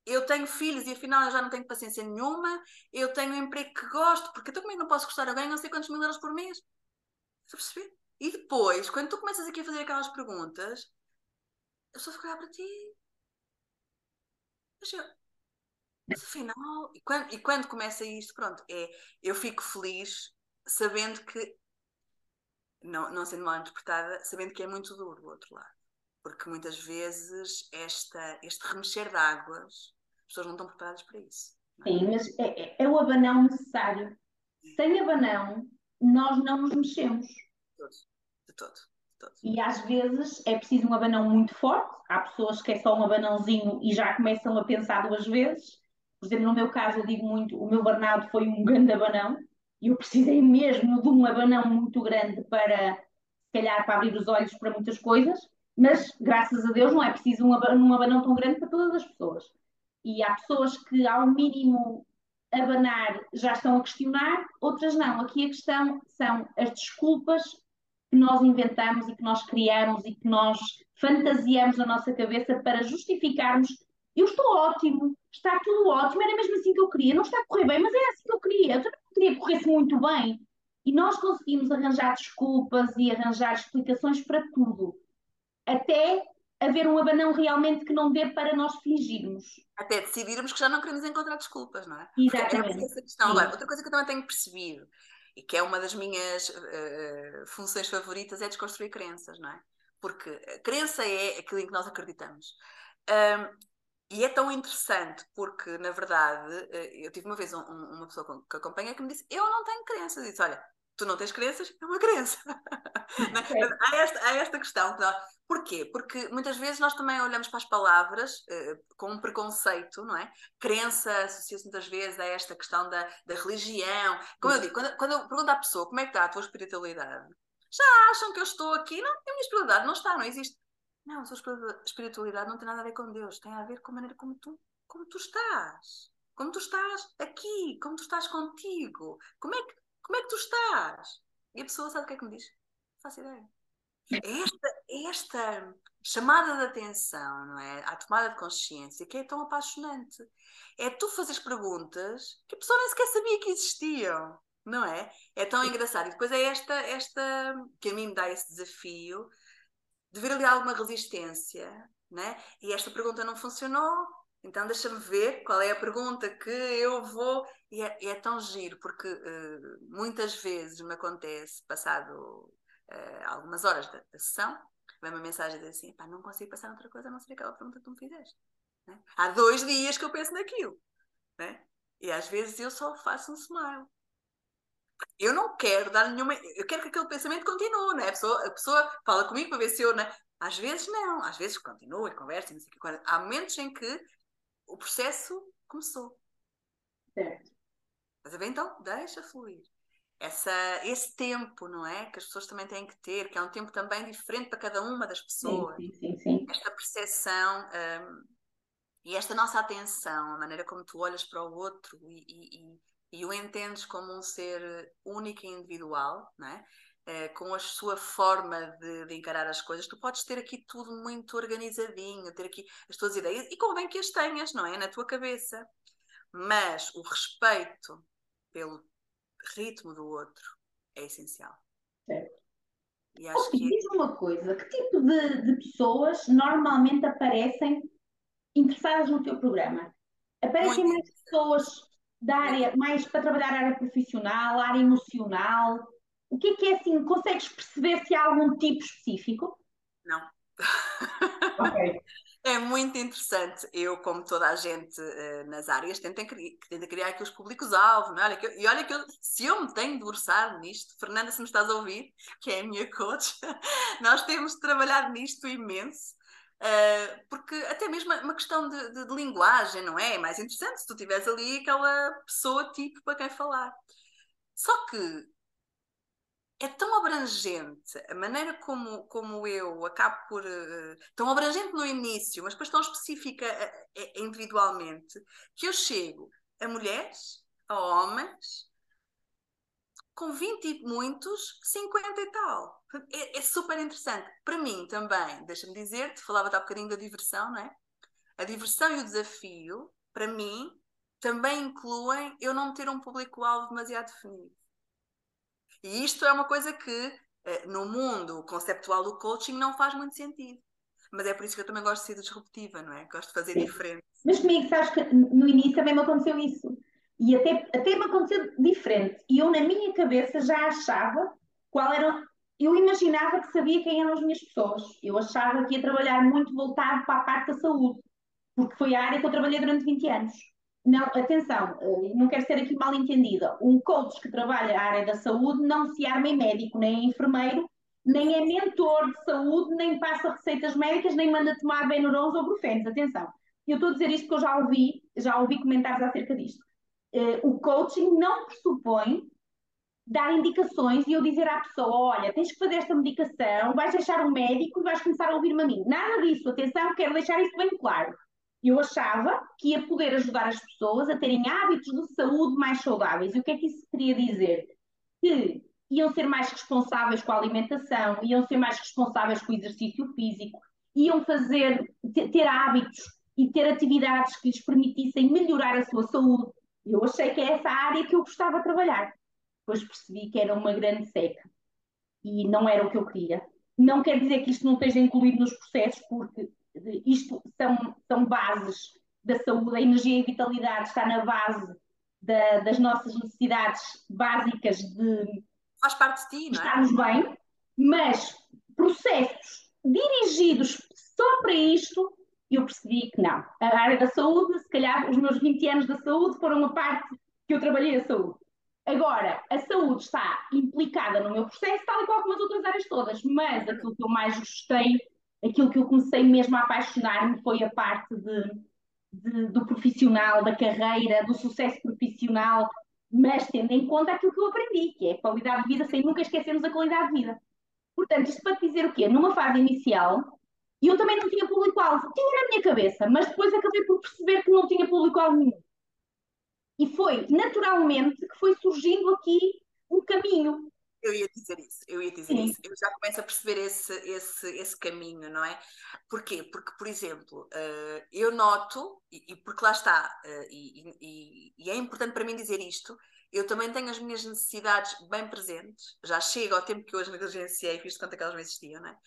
eu tenho filhos e afinal eu já não tenho paciência nenhuma, eu tenho um emprego que gosto, porque eu também não posso gostar a ganho não sei quantos mil euros por mês. Estás a perceber? E depois, quando tu começas aqui a fazer aquelas perguntas, eu só fico a olhar para ti. Mas eu, mas afinal, e quando, e quando começa isto, pronto, é, eu fico feliz sabendo que, não, não sendo mal interpretada, sabendo que é muito duro do outro lado porque muitas vezes esta, este remexer de águas, as pessoas não estão preparadas para isso. É? Sim, mas é, é, é, o abanão necessário. Sem abanão, nós não nos mexemos. De todo, de todo. E às vezes é preciso um abanão muito forte. Há pessoas que é só um abanãozinho e já começam a pensar duas vezes. Por exemplo, no meu caso, eu digo muito: o meu Bernardo foi um grande abanão e eu precisei mesmo de um abanão muito grande para, se calhar, para abrir os olhos para muitas coisas mas graças a Deus não é preciso um abanão tão grande para todas as pessoas. E há pessoas que, ao mínimo abanar, já estão a questionar, outras não. Aqui a questão são as desculpas que nós inventamos e que nós criamos e que nós fantasiamos na nossa cabeça para justificarmos eu estou ótimo, está tudo ótimo, era mesmo assim que eu queria, não está a correr bem, mas é assim que eu queria, eu também queria que corresse muito bem. E nós conseguimos arranjar desculpas e arranjar explicações para tudo até haver um abanão realmente que não dê para nós fingirmos. Até decidirmos que já não queremos encontrar desculpas, não é? Exatamente. Essa questão. Agora, outra coisa que eu também tenho percebido e que é uma das minhas uh, funções favoritas é desconstruir crenças, não é? Porque a crença é aquilo em que nós acreditamos. Um, e é tão interessante porque, na verdade, eu tive uma vez um, uma pessoa que acompanha que me disse: Eu não tenho crenças. disse: Olha, tu não tens crenças, é uma crença. [LAUGHS] há, esta, há esta questão. Porquê? Porque muitas vezes nós também olhamos para as palavras uh, com um preconceito, não é? Crença associa-se muitas vezes a esta questão da, da religião. Como eu digo, quando, quando eu pergunto à pessoa como é que está a tua espiritualidade, já acham que eu estou aqui? Não, a minha espiritualidade não está, não existe. Não, a sua espiritualidade não tem nada a ver com Deus, tem a ver com a maneira como tu, como tu estás. Como tu estás aqui, como tu estás contigo. Como é que como é que tu estás? E a pessoa sabe o que é que me diz? Não faço ideia. É esta, é esta chamada de atenção, não é? À tomada de consciência que é tão apaixonante. É tu fazeres perguntas que a pessoa nem sequer sabia que existiam, não é? É tão engraçado. E depois é esta, esta que a mim me dá esse desafio de ver ali alguma resistência, né? E esta pergunta não funcionou, então deixa-me ver qual é a pergunta que eu vou. E é, é tão giro, porque uh, muitas vezes me acontece, passado uh, algumas horas da, da sessão, vem uma mensagem de assim: não consigo passar outra coisa a não ser aquela pergunta que tu me fizeste. Né? Há dois dias que eu penso naquilo. Né? E às vezes eu só faço um smile. Eu não quero dar nenhuma. Eu quero que aquele pensamento continue, né? a, pessoa, a pessoa fala comigo para ver se eu. Né? Às vezes não, às vezes continua e conversa, não sei o que. Há momentos em que o processo começou. Certo. Mas a ver, então, deixa fluir. Essa, esse tempo, não é? Que as pessoas também têm que ter, que é um tempo também diferente para cada uma das pessoas. Sim, sim, sim. Esta percepção um, e esta nossa atenção, a maneira como tu olhas para o outro e, e, e, e o entendes como um ser único e individual, não é? eh, com a sua forma de, de, encarar as coisas, tu podes ter aqui tudo muito organizadinho, ter aqui as tuas ideias, e convém que as tenhas, não é? Na tua cabeça. Mas o respeito pelo ritmo do outro é essencial. Certo. E acho que... Diz uma coisa, que tipo de, de pessoas normalmente aparecem interessadas no teu programa? Aparecem muito mais pessoas da área, mais para trabalhar a área profissional, a área emocional, O que é que é assim? Consegues perceber se há algum tipo específico? Não. Ok. [LAUGHS] É muito interessante. Eu, como toda a gente uh, nas áreas, tento, cri tento criar aqui os públicos-alvo. É? E olha que eu, se eu me tenho debruçado nisto, Fernanda, se me estás a ouvir, que é a minha coach, [LAUGHS] nós temos de trabalhar nisto imenso. Uh, porque até mesmo uma questão de, de, de, linguagem, não é? É mais interessante se tu tiveres ali aquela pessoa tipo para quem falar. Só que é tão abrangente a maneira como, como eu acabo por. Uh, tão abrangente no início, mas depois tão específica uh, individualmente, que eu chego a mulheres, a homens, com 20 e muitos, 50 e tal. É, é super interessante. Para mim também, deixa-me dizer-te, falava-te há bocadinho da diversão, não é? A diversão e o desafio, para mim, também incluem eu não ter um público-alvo demasiado definido. E isto é uma coisa que eh, no mundo conceptual do coaching não faz muito sentido. Mas é por isso que eu também gosto de ser disruptiva, não é? Gosto de fazer Sim. diferente. Mas comigo, sabes que no início também me aconteceu isso. E até, até me aconteceu diferente. E eu, na minha cabeça, já achava qual era. Eu imaginava que sabia quem eram as minhas pessoas. Eu achava que ia trabalhar muito voltado para a parte da saúde, porque foi a área que eu trabalhei durante 20 anos. Não, atenção, eh, não quero ser aqui mal entendida. Um coach que trabalha a área da saúde não se arma em médico, nem em enfermeiro, nem é mentor de saúde, nem passa receitas médicas, nem manda tomar Benurons ou Brufenes. Atenção. Eu estou a dizer isto porque eu já ouvi, já ouvi comentários acerca disto. Uh, o coaching não pressupõe dar indicações e eu dizer à pessoa: olha, tens que fazer esta medicação, vais deixar um médico e vais começar a ouvir-me a mim. Nada disso, atenção, quero deixar isso bem claro eu achava que ia poder ajudar as pessoas a terem hábitos de saúde mais saudáveis. E o que é que isso queria dizer? Que iam ser mais responsáveis com a alimentação, iam ser mais responsáveis com o exercício físico, iam fazer, ter hábitos e ter atividades que lhes permitissem melhorar a sua saúde. Eu achei que é essa área que eu gostava de trabalhar. Depois percebi que era uma grande seca e não era o que eu queria. Não quer dizer que isto não esteja incluído nos processos, porque isto são, são bases da saúde, a energia e a vitalidade está na base da, das nossas necessidades básicas de faz parte de ti, não é? estarmos bem, mas processos dirigidos só para isto, eu percebi que não. A área da saúde, se calhar os meus 20 anos da saúde foram uma parte que eu trabalhei a saúde. Agora, a saúde está implicada no meu processo, tal e qual como as outras áreas todas, mas aquilo que eu mais gostei aquilo que eu comecei mesmo a apaixonar-me foi a parte de, de, do profissional, da carreira, do sucesso profissional, mas tendo em conta aquilo que eu aprendi, que é a qualidade de vida, sem nunca esquecermos a qualidade de vida. Portanto, isto para te dizer o quê? Numa fase inicial, eu também não tinha público-alvo, tinha na minha cabeça, mas depois acabei por perceber que não tinha público-alvo nenhum. E foi naturalmente que foi surgindo aqui um caminho. Eu ia dizer isso, eu ia dizer Sim. isso. Eu já começo a perceber esse, esse, esse caminho, não é? Porquê? Porque, por exemplo, uh, eu noto, e, e, porque lá está, uh, e, e, e, é importante para mim dizer isto, eu também tenho as minhas necessidades bem presentes, já chego ao tempo que hoje negligenciei, fiz de conta que elas não existiam, não é?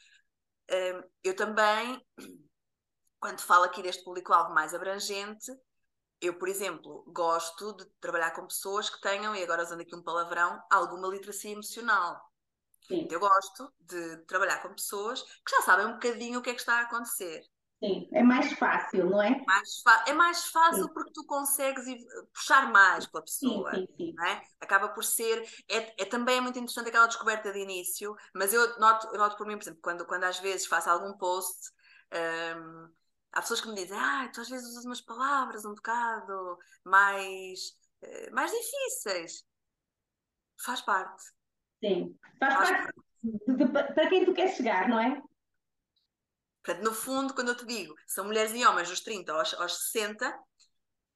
Eu também, quando falo aqui deste público-alvo mais abrangente, eu, por exemplo, gosto de trabalhar com pessoas que tenham, e agora usando aqui um palavrão, alguma literacia emocional. Sim. Eu gosto de trabalhar com pessoas que já sabem um bocadinho o que é que está a acontecer. Sim, é mais fácil, não é? Mais é mais fácil sim. porque tu consegues puxar mais pela pessoa. Sim, sim, é? Acaba por ser. É, é, também é muito interessante aquela descoberta de início, mas eu noto, eu noto por mim, por exemplo, quando, quando às vezes faço algum post. Um, há pessoas que me dizem, ah, tu às vezes usas umas palavras um bocado mais, eh, mais difíceis. Faz parte. Sim, faz, faz parte, parte. De, de, para quem tu queres chegar, não é? Portanto, no fundo, quando eu te digo, são mulheres e homens dos 30 aos, aos 60,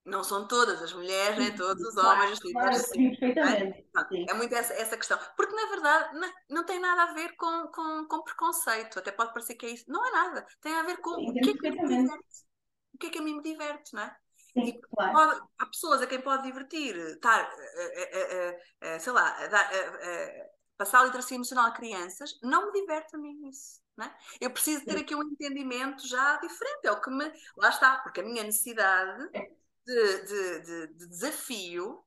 não são todas as mulheres, nem todos os homens, claro, claro, sim, perfeitamente. É, é muito essa, essa questão. Porque, na verdade, não, não tem nada a ver com, com, com, preconceito. Até pode parecer que é isso. Não é nada. Tem a ver com sim, o, que é que me diverte. o que é que a mim me diverte, não é? Sim, claro. pode, há pessoas a quem pode divertir estar, uh, uh, uh, sei lá, passar a literacia emocional a crianças. Não me diverte a mim isso. É? Eu preciso ter aqui um entendimento já diferente, é o que me. Lá está, porque a minha necessidade é de, de, de, de desafio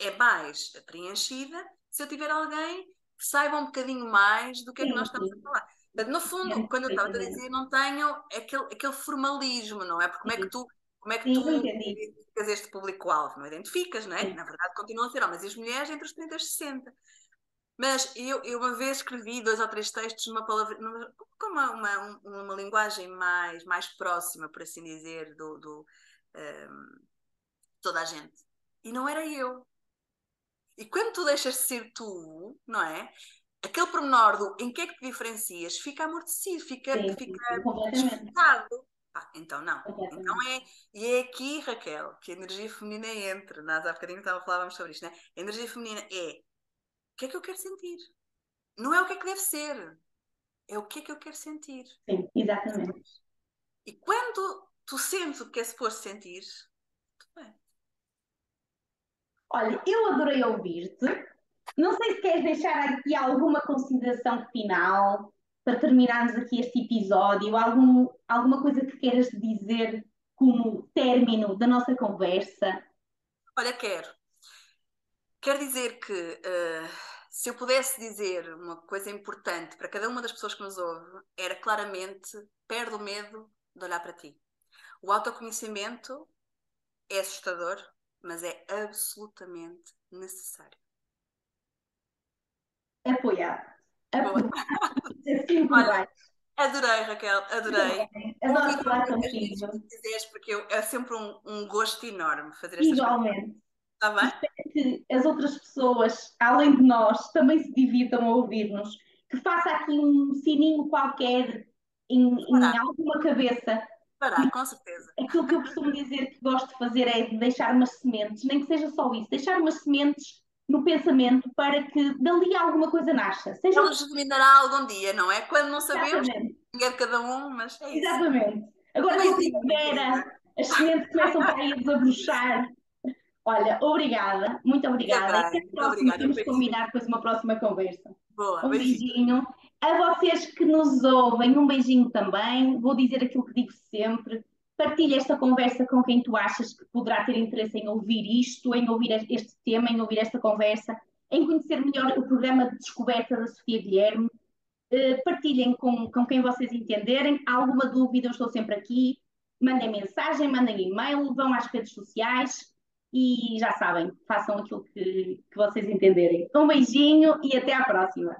é mais preenchida se eu tiver alguém que saibam um bocadinho mais do que é que nós estamos a falar. Portanto, no fundo, quando eu estava a dizer, não tenho aquele, aquele formalismo, não é? Porque como é que tu, como é que tu identificas este público-alvo? Não identificas, não é? Na verdade, continuam a ser homens e as mulheres entre os 30 e os 60. Mas eu, eu uma vez escrevi dois ou três textos numa palavra, numa, com uma, uma, uma, linguagem mais, mais próxima, por assim dizer, do, do um, toda a gente. E não era eu. E quando tu deixas de ser tu, não é? Aquele pormenor do em que é que te diferencias fica amortecido, fica, sim, fica desfocado. Ah, então não. Então é, e é aqui, Raquel, que a energia feminina entra. Nós há bocadinho falávamos sobre isto, né? A energia feminina é que é que eu quero sentir? Não é o que é que deve ser, é o que é que eu quero sentir. Sim, exatamente. E quando tu sentes o que é suposto sentir, tudo bem. Olha, eu adorei ouvir-te. Não sei se queres deixar aqui alguma consideração final para terminarmos aqui este episódio, algum, alguma coisa que queiras dizer como término da nossa conversa. Olha, quero. Quer dizer que uh, se eu pudesse dizer uma coisa importante para cada uma das pessoas que nos ouve, era claramente perde o medo de olhar para ti. O autoconhecimento é assustador, mas é absolutamente necessário. Apoiado. Apoiado. Olha, adorei, Raquel, adorei. Adoro falar contigo. Porque eu, é sempre um, um gosto enorme fazer estas Igualmente. Está bem? que as outras pessoas, além de nós, também se divirtam a ouvir-nos, que faça aqui um sininho qualquer em, em alguma cabeça. Fará, com certeza. Aquilo que eu costumo dizer que gosto de fazer é deixar umas sementes, nem que seja só isso, deixar umas sementes no pensamento para que dali alguma coisa nasça. Seja... Ela germinará algum dia, não é? Quando não sabemos, ninguém de cada um, mas é isso. Exatamente. Agora, na primavera, as sementes começam para ir desabrochar Olha, obrigada, muito obrigada. Até próxima, vamos combinar depois uma próxima conversa. Boa, um beijinho. A vocês que nos ouvem, um beijinho também. Vou dizer aquilo que digo sempre. Partilha esta conversa com quem tu achas que poderá ter interesse em ouvir isto, em ouvir este tema, em ouvir esta conversa, em conhecer melhor o programa de descoberta da Sofia Guilherme. Uh, partilhem com, com quem vocês entenderem. Há alguma dúvida, eu estou sempre aqui. Mandem mensagem, mandem e-mail, vão às redes sociais e já sabem, façam aquilo que, que vocês entenderem. Um beijinho e até à próxima!